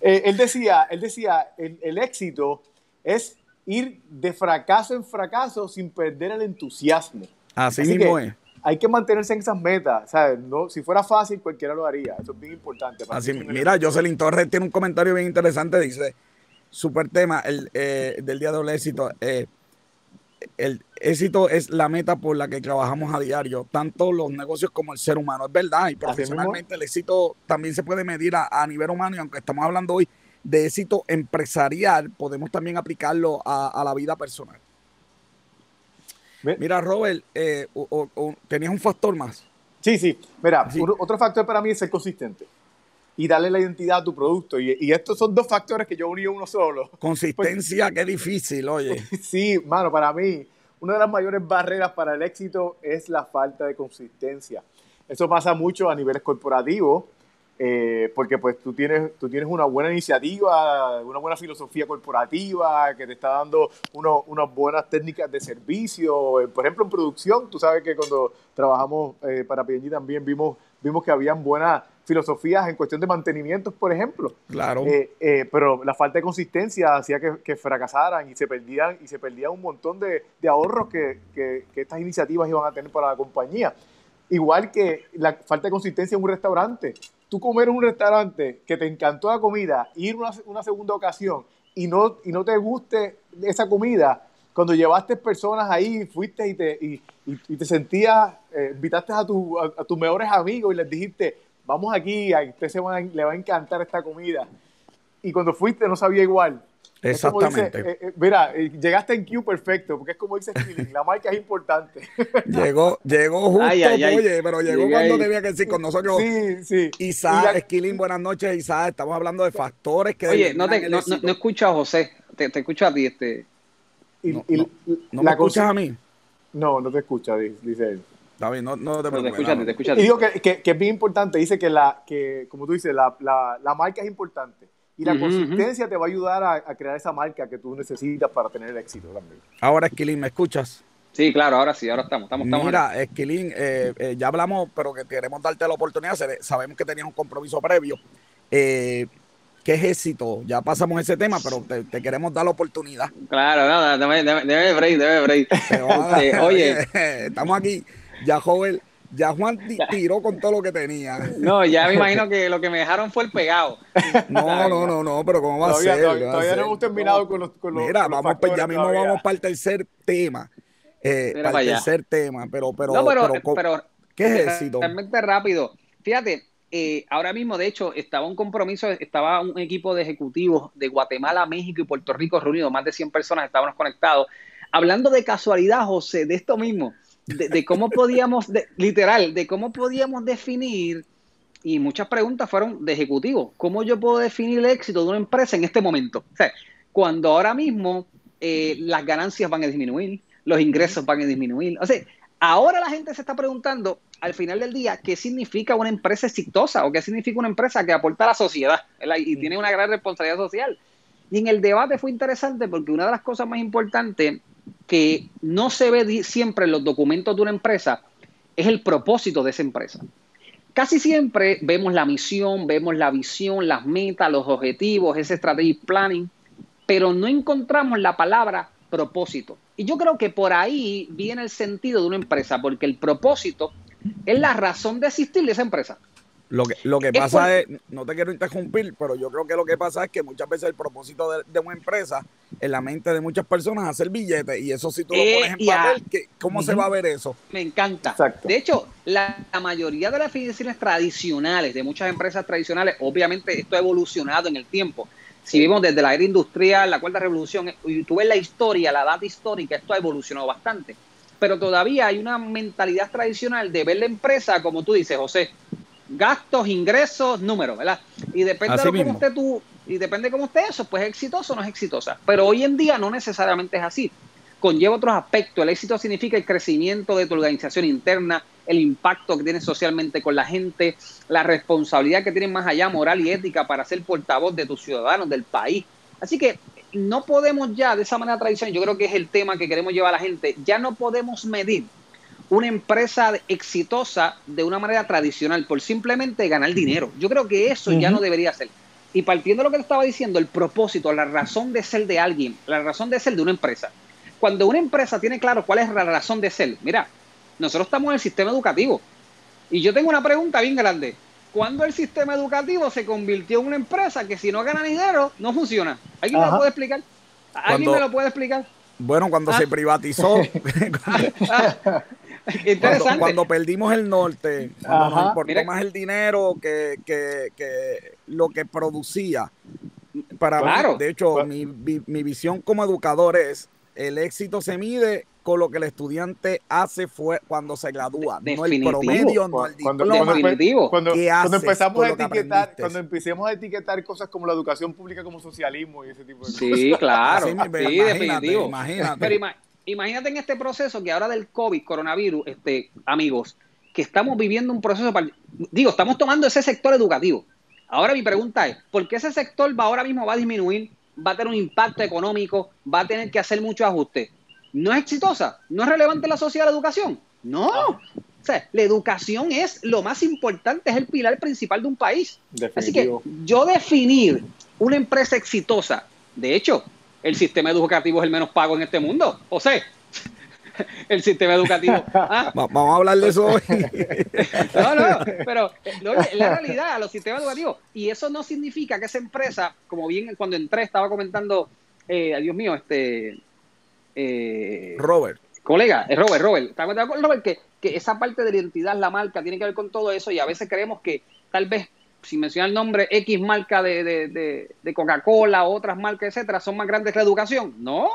él decía, él decía el, el éxito es ir de fracaso en fracaso sin perder el entusiasmo. Así, mismo es. Hay que mantenerse en esas metas. ¿sabes? No, si fuera fácil, cualquiera lo haría. Eso es bien importante. Así, mira, Jocelyn Torres tiene un comentario bien interesante. Dice, super tema el, eh, del día del éxito. Eh, el éxito es la meta por la que trabajamos a diario, tanto los negocios como el ser humano. Es verdad, y profesionalmente el éxito también se puede medir a, a nivel humano, y aunque estamos hablando hoy de éxito empresarial, podemos también aplicarlo a, la vida personal. Mira, Robert, eh, ¿tenías un factor más? Sí, sí. Mira, otro factor para mí es ser consistente y darle la identidad a tu producto. Y, estos son dos factores que yo uní uno solo. Consistencia, qué difícil, oye. sí, mano, para mí, una de las mayores barreras para el éxito es la falta de consistencia. Eso pasa mucho a niveles corporativos eh, porque pues tú tienes, tú tienes una buena iniciativa, una buena filosofía corporativa que te está dando unas buenas técnicas de servicio. Eh, por ejemplo, en producción, tú sabes que cuando trabajamos eh, para P&G también vimos, vimos que habían buenas filosofías en cuestión de mantenimiento, por ejemplo. Claro. pero la falta de consistencia hacía que, fracasaran y se perdían, y se perdían un montón de, ahorros que, que, que estas iniciativas iban a tener para la compañía. Igual que la falta de consistencia en un restaurante tú comer en un restaurante que te encantó la comida, ir una, una segunda ocasión y no, y no te guste esa comida, cuando llevaste personas ahí, fuiste y te, y, te sentías, eh, invitaste a, tu, tus mejores amigos y les dijiste, vamos aquí, a usted se le va a encantar esta comida. Y cuando fuiste no sabía igual. Exactamente. Eh, eh, mira, eh, llegaste en Q perfecto, porque es como dice Skilling, la marca es importante. llegó, llegó justo, oye, pero llegó cuando tenía que decir con nosotros. Sí, sí. Isaac, Skilling, buenas noches, Isaac. Estamos hablando de factores que. Oye, no, te, no, no, escucho a José, te, te, escucho a ti. Este. Y, no, me escuchas a mí? No, no te escucha, dice él. David, no, no te preocupes. Te te escucha Y digo que, que, que, es bien importante, dice que, la, que como tú dices, la, la, la marca es importante y la consistencia te va a ayudar a, crear esa marca que tú necesitas para tener éxito también. Ahora, Esquilín, ¿me escuchas? Sí, claro, ahora sí, ahora estamos. estamos, Mira, Esquilín, eh, eh, ya hablamos, pero que queremos darte la oportunidad. Sabemos que tenías un compromiso previo. Eh, ¿Qué es éxito? Ya pasamos ese tema, pero te, queremos dar la oportunidad. Claro, no, debe, debe break, debe break. Este, oye, estamos aquí, ya joven ya Juan tiró con todo lo que tenía. No, ya me imagino que lo que me dejaron fue el pegado. No, no, no, no, pero ¿cómo va a ser? Todavía, no hemos terminado con los, con los Mira, vamos, pues, ya mismo vamos para el tercer tema. Eh, para, el tercer tema, pero, pero, no, pero, pero, ¿qué es éxito? Realmente rápido. Fíjate, eh, ahora mismo, de hecho, estaba un compromiso, estaba un equipo de ejecutivos de Guatemala, México y Puerto Rico reunidos, más de 100 personas estábamos conectados, hablando de casualidad, José, de esto mismo de, cómo podíamos, literal, de cómo podíamos definir, y muchas preguntas fueron de ejecutivo, ¿cómo yo puedo definir el éxito de una empresa en este momento? O sea, cuando ahora mismo eh, las ganancias van a disminuir, los ingresos van a disminuir. O sea, ahora la gente se está preguntando al final del día qué significa una empresa exitosa o qué significa una empresa que aporta a la sociedad y tiene una gran responsabilidad social. Y en el debate fue interesante porque una de las cosas más importantes que no se ve siempre en los documentos de una empresa es el propósito de esa empresa. Casi siempre vemos la misión, vemos la visión, las metas, los objetivos, ese strategic planning, pero no encontramos la palabra propósito. Y yo creo que por ahí viene el sentido de una empresa, porque el propósito es la razón de existir de esa empresa. Lo que, lo que pasa es, no te quiero interrumpir, pero yo creo que lo que pasa es que muchas veces el propósito de, una empresa en la mente de muchas personas es hacer billetes y eso si tú lo pones en eh, papel, ¿cómo se va a ver eso? Me encanta. De hecho, la, mayoría de las definiciones tradicionales de muchas empresas tradicionales, obviamente esto ha evolucionado en el tiempo. Si vimos desde la era industrial, la cuarta revolución, y tú ves la historia, la data histórica, esto ha evolucionado bastante. Pero todavía hay una mentalidad tradicional de ver la empresa, como tú dices, José, gastos, ingresos, números, ¿verdad? Y depende de cómo esté tú, y depende de cómo esté eso, pues es exitoso o no es exitosa. Pero hoy en día no necesariamente es así. Conlleva otros aspectos. El éxito significa el crecimiento de tu organización interna, el impacto que tienes socialmente con la gente, la responsabilidad que tienes más allá moral y ética para ser portavoz de tus ciudadanos, del país. Así que no podemos ya de esa manera tradicional, yo creo que es el tema que queremos llevar a la gente, ya no podemos medir una empresa exitosa de una manera tradicional por simplemente ganar dinero. Yo creo que eso ya no debería ser. Y partiendo de lo que te estaba diciendo, el propósito, la razón de ser de alguien, la razón de ser de una empresa. Cuando una empresa tiene claro cuál es la razón de ser, mira, nosotros estamos en el sistema educativo. Y yo tengo una pregunta bien grande. ¿Cuándo el sistema educativo se convirtió en una empresa que si no gana dinero, no funciona? ¿Alguien me lo puede explicar? ¿Alguien me lo puede explicar? Bueno, cuando se ah. privatizó. Interesante. Cuando, perdimos el norte, cuando nos importó más el dinero que, lo que producía. Para mí, de hecho, mi, mi visión como educador es, el éxito se mide con lo que el estudiante hace fue cuando se gradúa, no el promedio, no el cuando, diploma. Cuando, empezamos a etiquetar, cuando empecemos a etiquetar cosas como la educación pública como socialismo y ese tipo de cosas. Sí, claro, sí, definitivo. Imagínate. Pero imagínate en este proceso que ahora del COVID, coronavirus, este, amigos, que estamos viviendo un proceso, digo, estamos tomando ese sector educativo. Ahora mi pregunta es, ¿por qué ese sector va ahora mismo va a disminuir, va a tener un impacto económico, va a tener que hacer muchos ajustes? ¿No es exitosa? ¿No es relevante la sociedad la educación? No. O sea, la educación es lo más importante, es el pilar principal de un país. Así que yo definir una empresa exitosa, de hecho, el sistema educativo es el menos pago en este mundo. O sea, el sistema educativo. ¿ah? Vamos a hablar de eso hoy. no, no, pero la realidad, los sistemas educativos. Y eso no significa que esa empresa, como bien cuando entré estaba comentando, eh, Dios mío, este... Eh, Robert. Colega, es Robert, Robert. Estamos de acuerdo, Robert, que, que esa parte de la identidad, la marca, tiene que ver con todo eso y a veces creemos que tal vez si menciona el nombre X marca de, de, de, Coca-Cola, otras marcas, etcétera, son más grandes que la educación. No,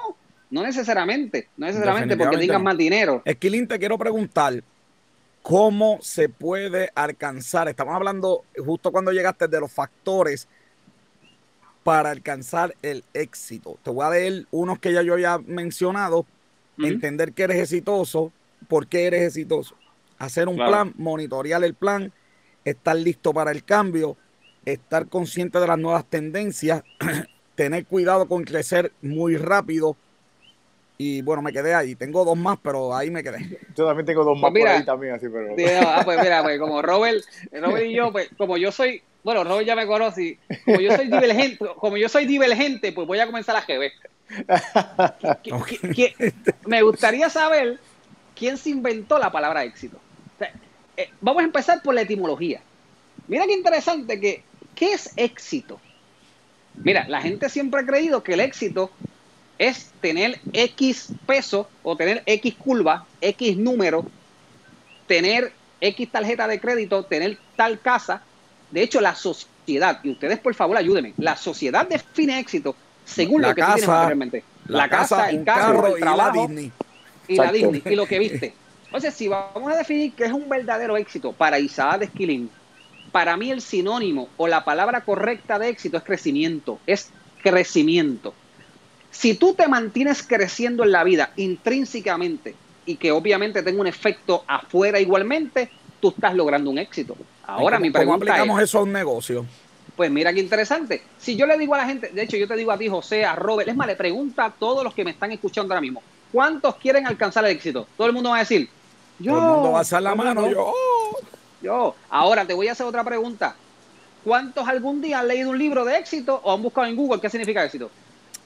no necesariamente, no necesariamente porque digan más dinero. Esquilín, te quiero preguntar, ¿cómo se puede alcanzar? Estamos hablando justo cuando llegaste de los factores para alcanzar el éxito. Te voy a leer unos que ya yo había mencionado. Entender que eres exitoso, por qué eres exitoso. Hacer un plan, monitorear el plan, estar listo para el cambio, estar consciente de las nuevas tendencias, tener cuidado con crecer muy rápido. Y bueno, me quedé ahí. Tengo dos más, pero ahí me quedé. Yo también tengo dos más por ahí también, así, pero. ah, pues mira, pues como Robert, Robert y yo, pues como yo soy, bueno, Robert ya me conoce, como yo soy divergente, como yo soy divergente, pues voy a comenzar a GB. me gustaría saber quién se inventó la palabra éxito. Eh, vamos a empezar por la etimología. Mira qué interesante que, ¿qué es éxito? Mira, la gente siempre ha creído que el éxito es tener X peso o tener X curva, X número, tener X tarjeta de crédito, tener tal casa. De hecho, la sociedad, y ustedes por favor ayúdenme, la sociedad define éxito según lo que casa, tienes anteriormente. La, casa, el carro, el trabajo, y la Disney. Y la Disney, y lo que viste. Entonces, si vamos a definir qué es un verdadero éxito para Isaac Esquilín, para mí el sinónimo o la palabra correcta de éxito es crecimiento, es crecimiento. Si tú te mantienes creciendo en la vida intrínsecamente y que obviamente tenga un efecto afuera igualmente, tú estás logrando un éxito. Ahora mi pregunta ¿Cómo aplicamos eso a un negocio? Pues mira qué interesante. Si yo le digo a la gente, de hecho yo te digo a ti, José, a Robert, es más, le pregunta a todos los que me están escuchando ahora mismo, ¿cuántos quieren alcanzar el éxito? Todo el mundo va a decir, yo, Todo el mundo va a hacer la mano, yo. Yo. Ahora te voy a hacer otra pregunta. ¿Cuántos algún día han leído un libro de éxito o han buscado en Google qué significa éxito?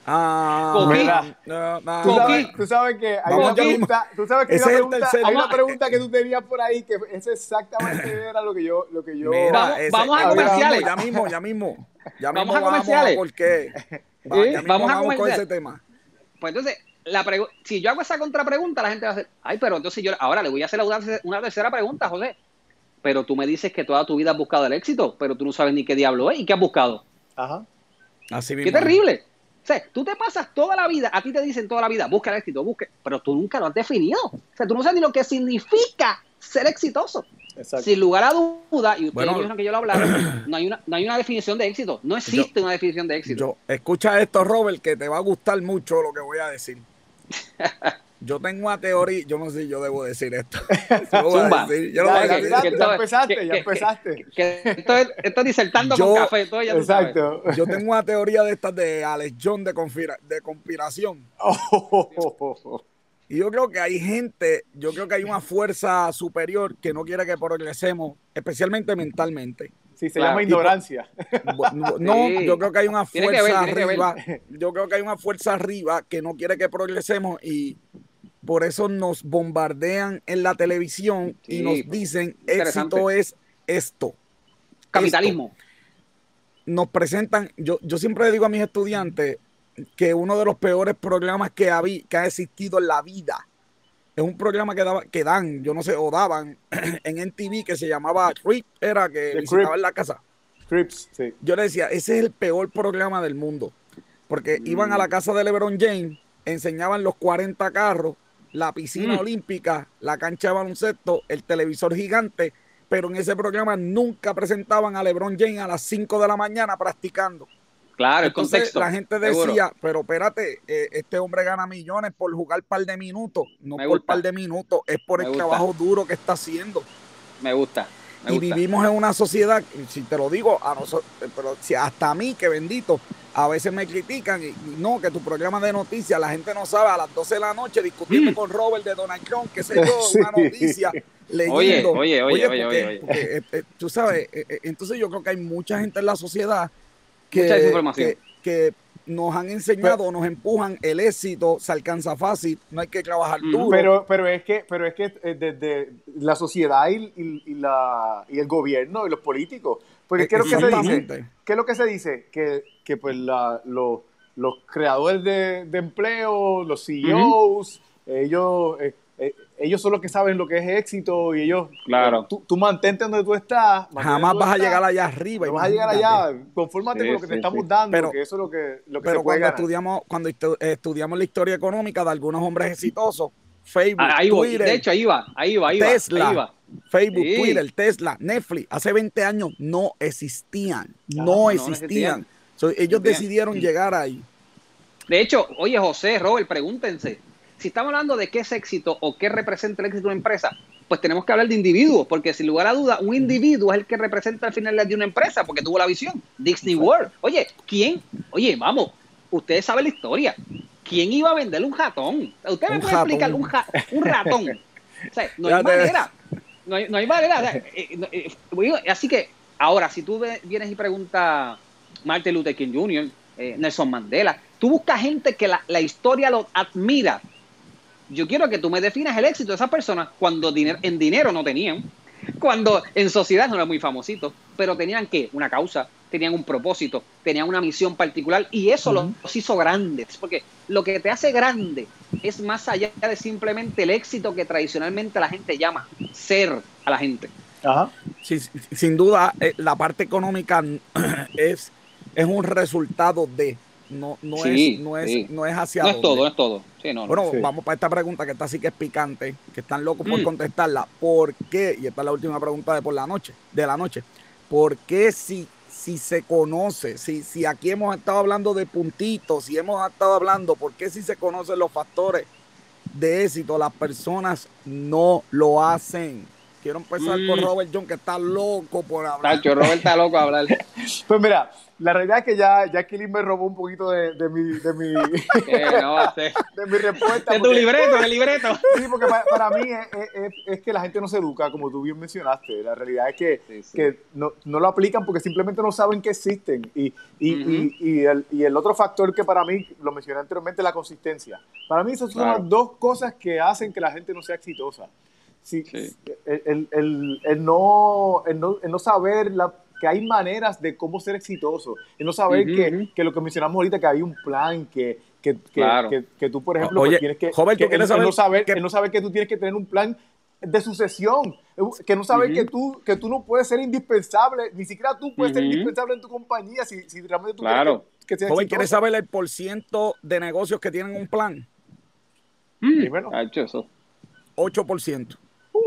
Ah, Coquí. Mira, no, no, Tú Coquí. sabes, tú sabes que hay Vamos una pregunta, tú sabes que hay una pregunta, hay una Vamos a- pregunta que tú tenías por ahí que es exactamente era lo que yo, lo que yo. Mira, Vamos- ese- vamos a ya comerciales. mismo, Ya mismo, ya mismo. Ya Vamos mismo a comerciales. ¿Por qué? Va, Sí, ya mismo vamos a vamos con comerciales. ese tema. Pues entonces, la si yo hago esa contrapregunta, la gente va a decir, ay, pero entonces yo ahora le voy a hacer una, una tercera pregunta, José. Pero tú me dices que toda tu vida has buscado el éxito, pero tú no sabes ni qué diablo es y qué has buscado. Ajá. Así mismo. Qué terrible. O sea, tú te pasas toda la vida, a ti te dicen toda la vida, busca el éxito, busque, pero tú nunca lo has definido. O sea, tú no sabes ni lo que significa ser exitoso. Exacto. Sin lugar a duda, y ustedes Bueno. dijeron que yo lo hablaron, no hay, una, no hay una definición de éxito. No existe una definición de éxito. Yo, escucha esto, Robert, que te va a gustar mucho lo que voy a decir. Yo tengo una teoría, yo no sé si yo debo decir esto. Yo lo voy a Zumba. decir, yo lo Ya, voy a ya, decir. ya, que ya todo- empezaste, que- ya que- empezaste. que esto es, esto es disertando Yo- con café, todo ya tú sabes. Exacto. Yo tengo una teoría de estas de Alex John de, confira- de conspiración. Oh, Y yo creo que hay gente, yo creo que hay una fuerza superior que no quiere que progresemos, especialmente mentalmente. Sí, se Claro. llama ignorancia. No, Sí. yo creo que hay una fuerza ver. arriba. Yo creo que hay una fuerza arriba que no quiere que progresemos y por eso nos bombardean en la televisión y nos dicen éxito es esto. Capitalismo. Nos presentan, yo, yo siempre le digo a mis estudiantes que uno de los peores programas que, que ha existido en la vida es un programa que, daba, que dan, yo no sé, o daban en NTV que se llamaba Creep, era que visitaba en la casa. Crips, sí. yo le decía, ese es el peor programa del mundo. Porque Mm. iban a la casa de LeBron James, enseñaban los 40 carros, la piscina Mm. olímpica, la cancha de baloncesto, el televisor gigante, pero en ese programa nunca presentaban a LeBron James a las 5 de la mañana practicando. Claro, el contexto. la gente seguro. decía, pero espérate, eh, este hombre gana millones por jugar par de minutos, no Me por gusta. par de minutos, es por Me el gusta. trabajo duro que está haciendo Me gusta. Me y gusta. vivimos en una sociedad, si te lo digo a nosotros, pero si hasta a mí, que bendito, a veces me critican y, y no, que tu programa de noticias, la gente no sabe a las 12 de la noche discutiendo Mm. con Robert de Donald Trump, qué sé yo, Sí. una noticia, leyendo. Oye, oye, oye, porque- oye, oye. porque, eh, eh, tú sabes, eh, eh, entonces yo creo que hay mucha gente en la sociedad que, Mucha desinformación. que, que nos han enseñado, nos empujan, el éxito se alcanza fácil, no hay que trabajar duro. Pero, pero es que, pero es que eh, desde la sociedad y, y- y la, y el gobierno y los políticos, porque ¿qué es lo que se dice? ¿Qué es lo que se dice? Que, que pues la, lo- los creadores de, de empleo, los CEOs, ellos, eh, eh, ellos son los que saben lo que es éxito y ellos, Claro. tú, tú mantente donde tú estás. mantente Jamás vas a llegar allá arriba. No vas a llegar allá, confórmate Sí, con lo que te sí, estamos sí. dando, Pero- que eso es lo que, lo que Pero se puede cuando ganar. estudiamos, cuando estu- estudiamos la historia económica de algunos hombres exitosos, Facebook, Ah, Ahí. Twitter, De hecho, ahí va, ahí va, ahí va. Tesla, ahí va. Facebook, Sí. Twitter, Tesla, Netflix, hace 20 años no existían, no, no existían. existían. So, ellos Existían. decidieron llegar ahí. De hecho, oye, José, Robert, pregúntense. Si estamos hablando de qué es éxito o qué representa el éxito de una empresa, pues tenemos que hablar de individuos, porque sin lugar a duda, un individuo es el que representa al final de una empresa, porque tuvo la visión. Disney World. Oye, ¿quién? Oye, vamos, ustedes saben la historia. ¿Quién iba a venderle un ratón? ¿Usted me puede explicar un, ja- un ratón? O sea, no hay manera. No hay, no hay manera. o sea, eh, no, eh, así que, ahora, si tú vienes y preguntas Martin Luther King Jr., eh, Nelson Mandela, tú buscas gente que la, la historia lo admira. Yo quiero que tú me definas el éxito de esas personas cuando diner- en dinero no tenían, cuando en sociedad no eran muy famositos, pero tenían que una causa, tenían un propósito, tenían una misión particular y eso los, los hizo grandes, porque lo que te hace grande es más allá de simplemente el éxito que tradicionalmente la gente llama ser a la gente. Ajá. Sí, sin duda, eh, la parte económica es, es un resultado de, no, no, Sí, es, no, es, sí. no es hacia No es dónde. todo, no es todo. Sí, no, no. Bueno, Sí. vamos para esta pregunta que está así que es picante, que están locos por Mm. contestarla. ¿Por qué? Y esta es la última pregunta de por la noche, de la noche. ¿Por qué si, si se conoce, si, si aquí hemos estado hablando de puntitos, si hemos estado hablando, ¿por qué si se conocen los factores de éxito, las personas no lo hacen? Quiero empezar Mm. con Robert John, que está loco por hablar. Tacho, Robert está loco a hablar. Pues mira, la realidad es que ya, ya Killing me robó un poquito de, de mi, de mi, no, de mi respuesta. De tu libreto, de libreto. Sí, porque para, para mí es, es, es, que la gente no se educa, como tú bien mencionaste. La realidad es que, sí, sí. que no, no, lo aplican porque simplemente no saben que existen. Y, y, uh -huh. y, y, el, y, el, otro factor que para mí, lo mencioné anteriormente, es la consistencia. Para mí esas son claro. las dos cosas que hacen que la gente no sea exitosa. Sí, sí. El, el, el, no, el, no, el no saber la que hay maneras de cómo ser exitoso. Y no saber uh -huh, que, uh -huh. que, lo que mencionamos ahorita, que hay un plan, que, que, claro. que, que, tú, por ejemplo, Oye, pues tienes que... Joven, que ¿tú quieres el, saber el no saber, que... el no saber que tú tienes que tener un plan de sucesión, que no saber uh -huh. que, tú, que tú no puedes ser indispensable, ni siquiera tú puedes ser indispensable en tu compañía si, si realmente tú claro. quieres que, que Joven, ¿quieres saber el porciento de negocios que tienen un plan? Mm. Dímelo. Eso. 8%.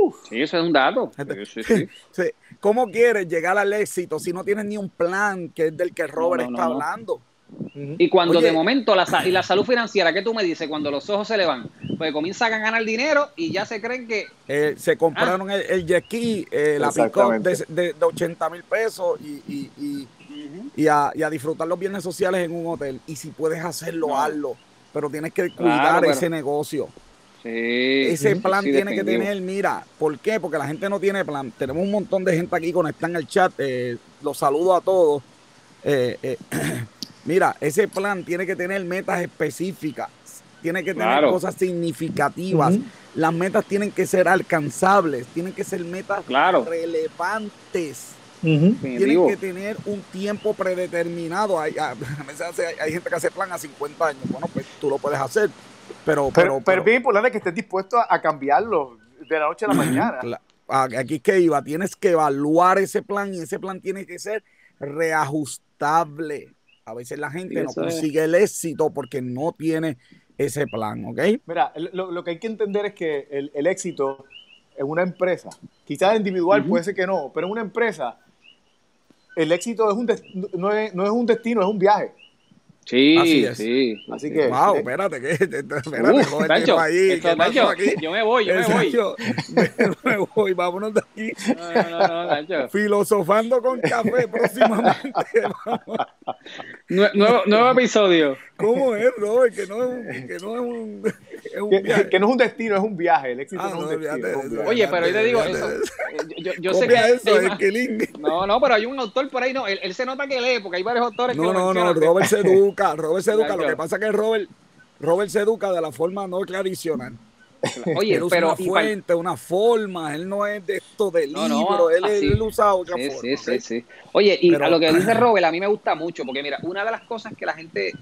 Uf. Sí, eso es un dato. Sí, sí, sí. ¿Cómo quieres llegar al éxito si no tienes ni un plan que es del que Robert no, no, está no, hablando? Y cuando Oye, de momento la, y la salud financiera, ¿qué tú me dices? Cuando los ojos se le van, pues comienzan a ganar dinero y ya se creen que... Eh, se compraron ah. el, el jet ski, eh, la pick de, de, de, 80 mil pesos y, y, y, uh -huh. y, a, y, a, disfrutar los bienes sociales en un hotel. Y si puedes hacerlo, hazlo. Pero tienes que cuidar claro, pero... ese negocio. Sí, Ese plan sí, tiene definitivo. que tener, mira, ¿por qué? Porque la gente no tiene plan. Tenemos un montón de gente aquí conectada en el chat. Eh, los saludo a todos. Eh, eh, mira, ese plan tiene que tener metas específicas. Tiene que tener claro. cosas significativas. Uh -huh. Las metas tienen que ser alcanzables. Tienen que ser metas claro. relevantes. Uh -huh. Tienen que tener un tiempo predeterminado. Hay, hay, hay, gente que hace plan a 50 años. Bueno, pues tú lo puedes hacer pero, pero, pero, es bien importante que estés dispuesto a, a, cambiarlo de la noche a la mañana. Aquí es que iba, tienes que evaluar ese plan y ese plan tiene que ser reajustable. A veces la gente sí, no consigue es. el éxito porque no tiene ese plan, ¿ok? Mira, lo, lo que hay que entender es que el, el, éxito en una empresa, quizás individual uh -huh. puede ser que no, pero en una empresa, el éxito es un no, es, no es un destino, es un viaje. Sí, Así es. sí. Así que. Wow, espérate, que. Espérate, Uf, no Tacho, ahí, Tacho, aquí? Yo me voy, yo me voy. me, me voy, vámonos de aquí. No, no, no, Filosofando con café próximamente. nuevo, nuevo episodio. ¿Cómo es, Robert? Que no es un, que no es un, un que, viaje. Que no es un destino, es un viaje. El éxito ah, no, no, es un destino. Es un viaje. Oye, pero yo te digo, eso, yo, yo sé que. Eso, que. No, no, pero hay un autor por ahí, no, él, él, se nota que lee, porque hay varios autores no, que. No, no, no, Robert se educa, Robert se educa. Lo que pasa es que Robert, Robert se educa de la forma no tradicional. Oye, él pero una fuente, para... una forma, él no es de esto de libro, no, no, él, él, usa otra sí, forma. Sí, sí, sí. Oye, y pero, a lo que dice Robert, a mí me gusta mucho, porque mira, una de las cosas que la gente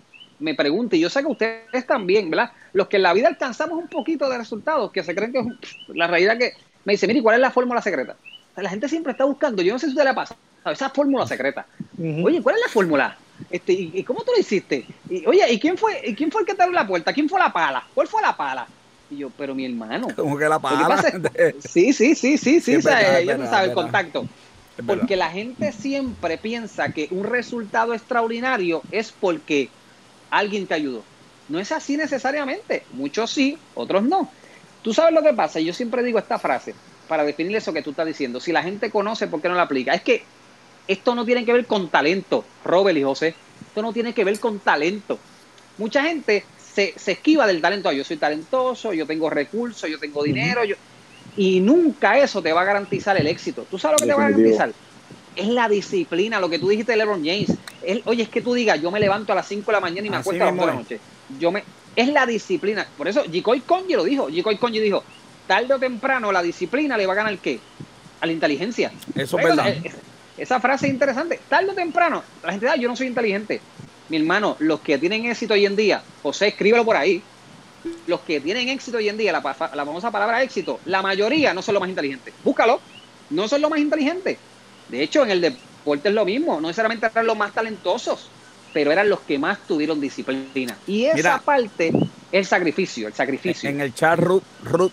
me pregunta, y yo sé que ustedes también, ¿verdad? Los que en la vida alcanzamos un poquito de resultados, que se creen que es la realidad que me dice, mire, ¿cuál es la fórmula secreta? O sea, la gente siempre está buscando, yo no sé si usted le pasa, esa fórmula secreta. Uh -huh. Oye, ¿cuál es la fórmula? Este, ¿y, ¿y, cómo tú lo hiciste? Y, oye, ¿y quién fue, ¿y quién fue el que te abrió la puerta? ¿Quién fue la pala? ¿Cuál fue la pala? Y yo, pero mi hermano. ¿Cómo que la pala? Es, sí, sí, sí, sí, sí, o sea, ella no sabe el contacto. Porque la gente siempre piensa que un resultado extraordinario es porque alguien te ayudó. No es así necesariamente. Muchos sí, otros no. Tú sabes lo que pasa. Yo siempre digo esta frase para definir eso que tú estás diciendo. Si la gente conoce, ¿por qué no la aplica? Es que esto no tiene que ver con talento, Robert y José. Esto no tiene que ver con talento. Mucha gente se, se esquiva del talento. yo soy talentoso, yo tengo recursos, yo tengo dinero. Yo... Y nunca eso te va a garantizar el éxito. ¿Tú sabes lo que te va a garantizar? Es la disciplina, lo que tú dijiste de LeBron James. Es, oye, es que tú digas, yo me levanto a las 5 de la mañana y me acuesto a las 2 de la noche. Yo me, es la disciplina. Por eso, Jikoy Conji lo dijo. Jikoy Conji dijo, tarde o temprano la disciplina le va a ganar ¿qué? A la inteligencia. Eso es verdad. Es, esa frase es interesante. Tarde o temprano, la gente dice, yo no soy inteligente. Mi hermano, los que tienen éxito hoy en día, José, escríbelo por ahí. Los que tienen éxito hoy en día, la, la famosa palabra éxito, la mayoría no son los más inteligentes. Búscalo, no son los más inteligentes. De hecho, en el deporte es lo mismo, no necesariamente eran los más talentosos, pero eran los que más tuvieron disciplina. Y esa Mira, parte, el sacrificio, el sacrificio. En el chat, Ruth, Ruth,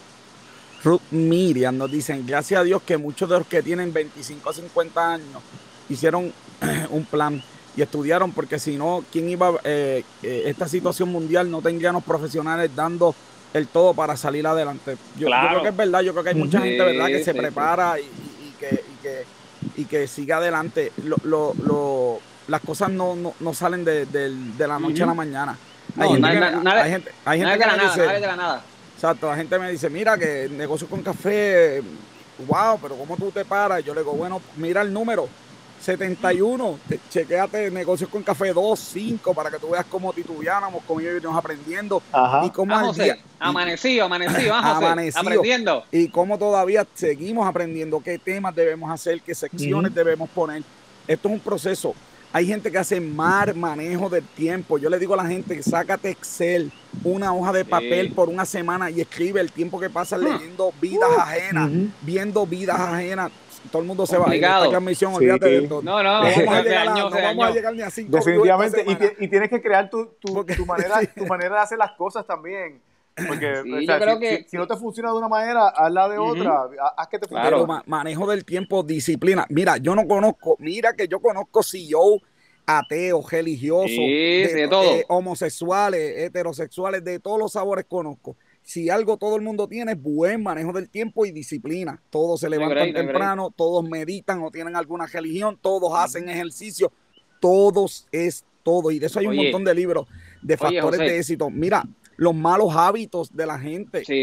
Ruth Miriam nos dicen, gracias a Dios que muchos de los que tienen 25 a 50 años hicieron un plan y estudiaron, porque si no, ¿quién iba? Eh, eh, esta situación mundial no tendríamos profesionales dando el todo para salir adelante. Yo, claro. yo creo que es verdad, yo creo que hay mucha sí, gente, ¿verdad?, que se sí, prepara sí. Y, y, que, y, que, y que siga adelante. Lo, lo, lo, las cosas no, no, no salen de, de, de, la noche a la mañana. No, hay, gente que, me dice. Exacto, la gente me dice, mira que negocio con café, wow, pero ¿cómo tú te paras? Yo le digo, bueno, mira el número, 71, te- chequéate negocios con café 2, 5, para que tú veas cómo titubeáramos, cómo íbamos aprendiendo Ajá. y cómo Ah, José, día- amanecido, amanecido, ah, José, Amanecido. aprendiendo. y cómo todavía seguimos aprendiendo qué temas debemos hacer, qué secciones debemos poner. Esto es un proceso. Hay gente que hace mal manejo del tiempo. Yo le digo a la gente, sácate Excel, una hoja de papel Sí. por una semana y escribe el tiempo que pasas Hmm. leyendo vidas ajenas, Ujú. viendo vidas ajenas. Todo el mundo se va a ir. Complicado. Esta transmisión, Sí. olvídate de esto. No, no, No vamos a a, no vamos a llegar ni a cinco Definitivamente, y, tienes que crear tu, tu, Porque- tu manera, sí. tu manera de hacer las cosas también. Porque Sí, o yo creo si, que- si- si no te funciona de una manera, hazla de Ujú. otra. ha- Haz que te funcione. Pero Claro. ma- manejo del tiempo, disciplina. Mira, yo no conozco, mira que yo conozco CEO ateos, religiosos, Sí, sí, de todo. eh, homosexuales, heterosexuales, de todos los sabores conozco. Si algo todo el mundo tiene es buen manejo del tiempo y disciplina. Todos se levantan no temprano, todos meditan o tienen alguna religión, todos hacen ejercicio, todos es todo. Y de eso hay un Oye. montón de libros de factores de éxito. Mira, los malos hábitos de la gente. Sí,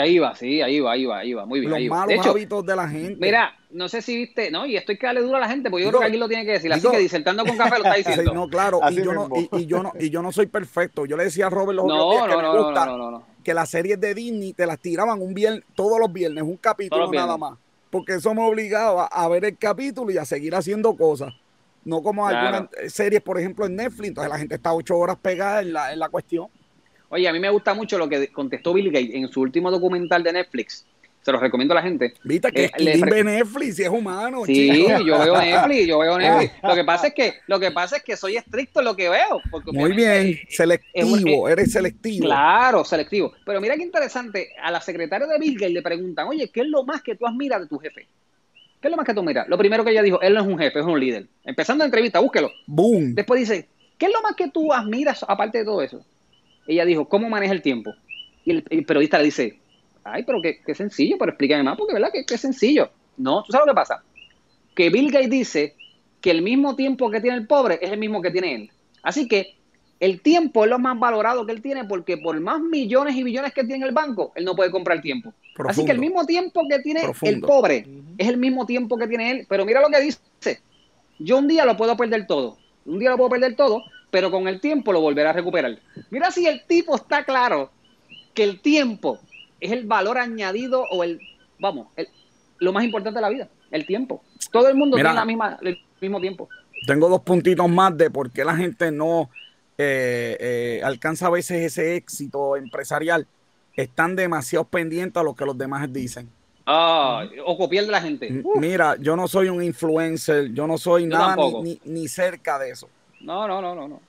ahí va, sí, ahí va, ahí va, ahí va, muy bien. los ahí va. malos De hecho, hábitos de la gente. mira, no sé si viste, no, y esto hay que darle duro a la gente, porque yo Digo- creo que aquí lo tiene que decir. Así digo- que disertando con café lo está Sí, diciendo. no, claro, y yo no, y, y yo no, y yo no soy perfecto. Yo le decía a Robert los otros No, días que no, me no, no, gusta no, no, no. Que las series de Disney te las tiraban un viernes, todos los viernes, un capítulo nada más. Porque eso me obligaba a ver el capítulo y a seguir haciendo cosas. No como Claro. algunas series, por ejemplo, en Netflix, entonces la gente está ocho horas pegada en la, en la cuestión. Oye, a mí me gusta mucho lo que contestó Bill Gates en su último documental de Netflix. Se los recomiendo a la gente. Viste que Eh, le ve Netflix y es humano. Sí, chico. yo veo Netflix, yo veo Netflix. Lo que pasa es que, lo que pasa es que soy estricto en lo que veo. porque Muy bien, eh, selectivo, eh, eres selectivo. Claro, selectivo. Pero mira qué interesante, a la secretaria de Bill Gates le preguntan, oye, ¿qué es lo más que tú admiras de tu jefe? ¿Qué es lo más que tú miras? Lo primero que ella dijo, él no es un jefe, es un líder. Empezando la entrevista, búsquelo. Boom. Después dice, ¿qué es lo más que tú admiras aparte de todo eso? Ella dijo, ¿cómo maneja el tiempo? Y el, el periodista le dice, ay, pero qué, qué sencillo, pero explícame más, porque verdad que qué sencillo. No, ¿tú sabes lo que pasa? Que Bill Gates dice que el mismo tiempo que tiene el pobre es el mismo que tiene él. Así que el tiempo es lo más valorado que él tiene porque por más millones y billones que tiene en el banco, él no puede comprar tiempo. Así que el mismo tiempo que tiene el pobre es el mismo tiempo que tiene él. Pero mira lo que dice. Yo un día lo puedo perder todo. Un día lo puedo perder todo, pero con el tiempo lo volverá a recuperar. Mira si el tipo está claro que el tiempo es el valor añadido o el, vamos, el- lo más importante de la vida, el tiempo. Todo el mundo Mira. tiene la misma, el mismo tiempo. Tengo dos puntitos más de por qué la gente no eh, eh, alcanza a veces ese éxito empresarial. Están demasiado pendientes a lo que los demás dicen. Ah, o copiar de la gente. Uh, Mira, yo no soy un influencer, yo no soy Yo nada ni, ni- ni cerca de eso. no, no, no, no, no.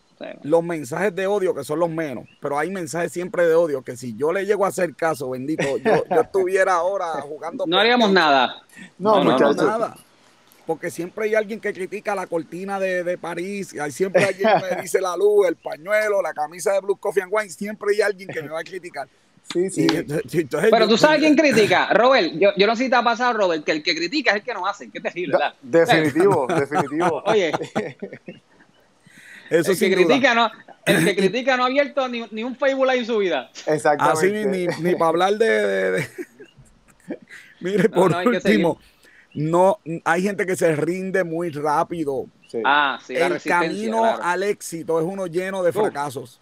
Los mensajes de odio, que son los menos, pero hay mensajes siempre de odio que si yo le llego a hacer caso, bendito, yo, yo estuviera ahora jugando. No haríamos nada. No, No, no, nada. Porque siempre hay alguien que critica la cortina de, de París, y hay siempre alguien que me dice la luz, el pañuelo, la camisa de Blue Coffee and Wine, siempre hay alguien que me va a criticar. Sí, sí. Y entonces- entonces Pero yo- tú sabes quién critica, Robert. Yo, yo no sé si te ha pasado, Robert, que el que critica es el que no hace. Qué terrible, ¿verdad? Definitivo, definitivo. Oye, Eso el que critica no, el que critica no ha abierto ni, ni un Facebook Live en su vida. Así Exactamente. ni, ni, para hablar de, de- de- Mire, No, por no, hay que último, no, hay gente que se rinde muy rápido. Sí. Ah, sí, la el camino claro. al éxito es uno lleno de fracasos.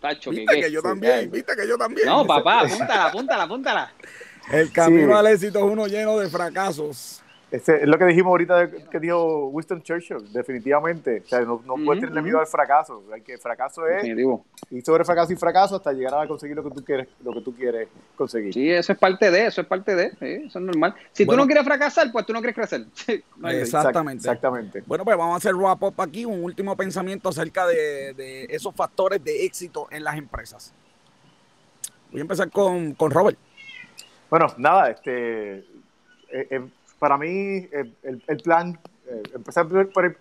Tacho, que- Viste que- que yo sí, también, viste que yo también. No, papá, apúntala, apúntala, apúntala. El camino Sí. al éxito es uno lleno de fracasos. Ese es lo que dijimos ahorita de- que dijo Winston Churchill, definitivamente. O sea, no, no Ujú, puedes tenerle miedo al fracaso. Hay que fracaso es Definitivo. y sobre fracaso y fracaso hasta llegar a conseguir lo que tú quieres, lo que tú quieres conseguir. Sí, eso es parte de, eso es parte de, sí, eso es normal. Si Bueno. tú no quieres fracasar, pues tú no quieres crecer. Sí, no. Exactamente. Exactamente. Bueno, pues vamos a hacer wrap up aquí, un último pensamiento acerca de, de esos factores de éxito en las empresas. Voy a empezar con, con Robert. Bueno, nada, este, eh, eh, para mí el, plan, eh, empezar por,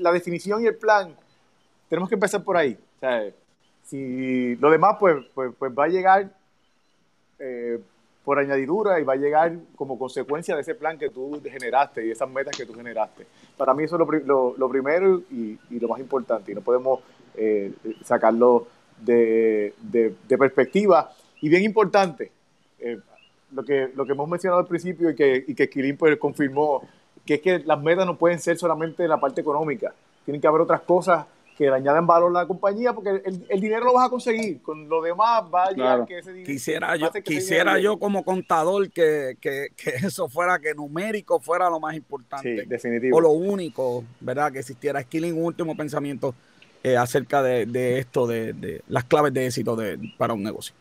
la definición y el plan, tenemos que empezar por ahí. Si lo demás pues, pues, pues va a llegar eh, por añadidura y va a llegar como consecuencia de ese plan que tú generaste y esas metas que tú generaste. Para mí eso es lo, primero y, lo más importante y no podemos eh, sacarlo de, perspectiva. Y bien importante, lo, que, lo que hemos mencionado al principio y que, y que Kirin pues, confirmó, que es que las metas no pueden ser solamente la parte económica, tienen que haber otras cosas que le añaden valor a la compañía, porque el, dinero lo vas a conseguir, con lo demás va a llegar que ese dinero... Quisiera yo, quisiera yo como contador que, que, que, eso fuera, que numérico fuera lo más importante. Sí, definitivo. O lo único, ¿verdad? Que existiera. Skilling, un último pensamiento eh, acerca de, de esto, de, de, las claves de éxito de, para un negocio.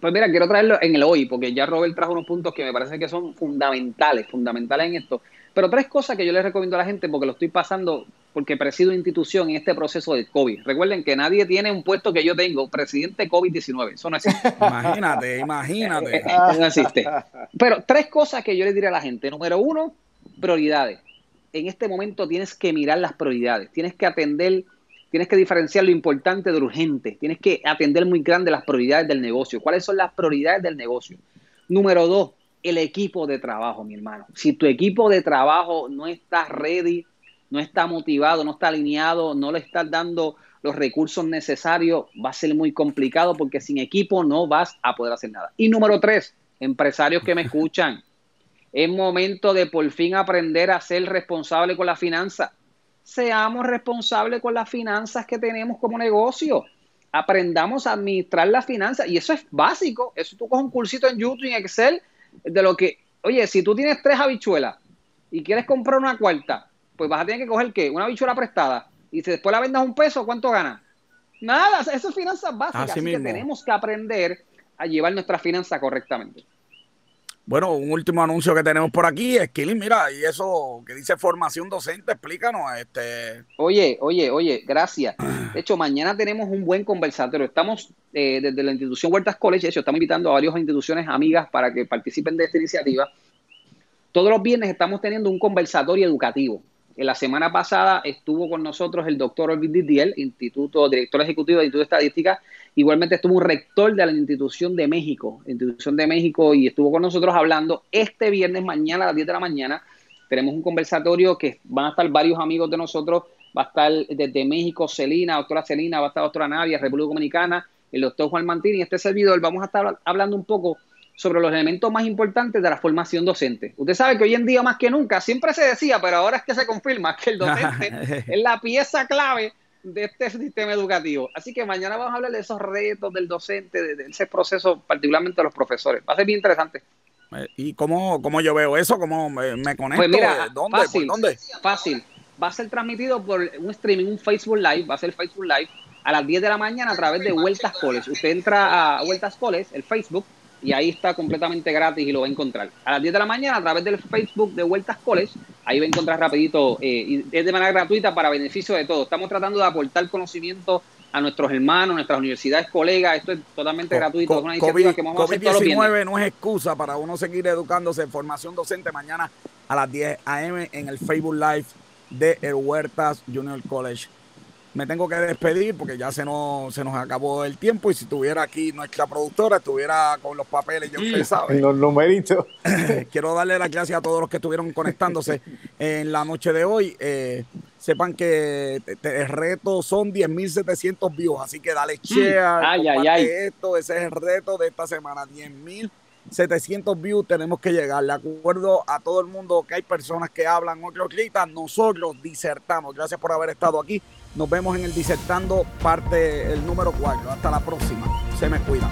Pues mira, quiero traerlo en el hoy, porque ya Robert trajo unos puntos que me parece que son fundamentales, fundamentales en esto. Pero tres cosas que yo les recomiendo a la gente, porque lo estoy pasando porque presido institución en este proceso de COVID. Recuerden que nadie tiene un puesto que yo tengo, presidente COVID-19. Eso no existe. Imagínate, imagínate. No existe. Pero tres cosas que yo les diría a la gente. Número uno, prioridades. En este momento tienes que mirar las prioridades. Tienes que atender, tienes que diferenciar lo importante de lo urgente. Tienes que atender muy grande las prioridades del negocio. ¿Cuáles son las prioridades del negocio? Número dos, el equipo de trabajo, mi hermano. Si tu equipo de trabajo no está ready, no está motivado, no está alineado, no le estás dando los recursos necesarios, va a ser muy complicado porque sin equipo no vas a poder hacer nada. Y número tres, empresarios que me escuchan, es momento de por fin aprender a ser responsable con la finanza. Seamos responsables con las finanzas que tenemos como negocio. Aprendamos a administrar las finanzas. Y eso es básico. Eso tú coges un cursito en YouTube, en Excel, de lo que, oye, si tú tienes tres habichuelas y quieres comprar una cuarta, pues vas a tener que coger ¿qué? Una bichuela prestada. Y si después la vendas un peso, ¿cuánto ganas? Nada, eso es finanzas básicas. Así, que tenemos que aprender a llevar nuestra finanza correctamente. Bueno, un último anuncio que tenemos por aquí es Killing, mira, y eso que dice formación docente, explícanos. este Oye, oye, oye, gracias. De hecho, mañana tenemos un buen conversatorio. Estamos eh, desde la institución Huertas College, de hecho, estamos invitando a varias instituciones amigas para que participen de esta iniciativa. Todos los viernes estamos teniendo un conversatorio educativo. En la semana pasada estuvo con nosotros el doctor Olvid Didiel, Instituto, director ejecutivo del Instituto de Estadística. Igualmente estuvo un rector de la Institución de México, Institución de México, y estuvo con nosotros hablando este viernes mañana a las 10 de la mañana. Tenemos un conversatorio que van a estar varios amigos de nosotros. Va a estar desde México Celina, doctora Celina, va a estar doctora Nadia, República Dominicana, el doctor Juan Mantini y este servidor. Vamos a estar hablando un poco sobre los elementos más importantes de la formación docente. Usted sabe que hoy en día más que nunca, siempre se decía, pero ahora es que se confirma que el docente es la pieza clave de este sistema educativo. Así que mañana vamos a hablar de esos retos del docente, de, ese proceso, particularmente de los profesores. Va a ser bien interesante. Eh, ¿Y cómo, cómo yo veo eso? ¿Cómo me, conecto? Pues mira, ¿Dónde? Fácil, ¿Dónde? Fácil. Va a ser transmitido por un streaming, un Facebook Live, va a ser Facebook Live a las 10 de la mañana a través de Vueltas Coles. Usted entra a Vueltas Coles, el Facebook, y ahí está completamente gratis y lo va a encontrar. A las 10 de la mañana a través del Facebook de Vueltas College, ahí va a encontrar rapidito eh, y es de manera gratuita para beneficio de todos. Estamos tratando de aportar conocimiento a nuestros hermanos, nuestras universidades, colegas, esto es totalmente gratuito, es una iniciativa que vamos a hacer todos los no es excusa para uno seguir educándose en formación docente mañana a las 10 a.m. en el Facebook Live de el Huertas Junior College me tengo que despedir porque ya se nos, se nos acabó el tiempo y si estuviera aquí nuestra productora, estuviera con los papeles, yo usted sabe. Los numeritos. Quiero darle las gracias a todos los que estuvieron conectándose en la noche de hoy. Eh, sepan que el reto son 10.700 views, así que dale mm. share, ay, ay, ay. esto, ese es el reto de esta semana, 10.000 700 views tenemos que llegar. De acuerdo a todo el mundo que hay personas que hablan, otros gritan, nosotros disertamos. Gracias por haber estado aquí. Nos vemos en el Disertando parte el número 4. Hasta la próxima. Se me cuida.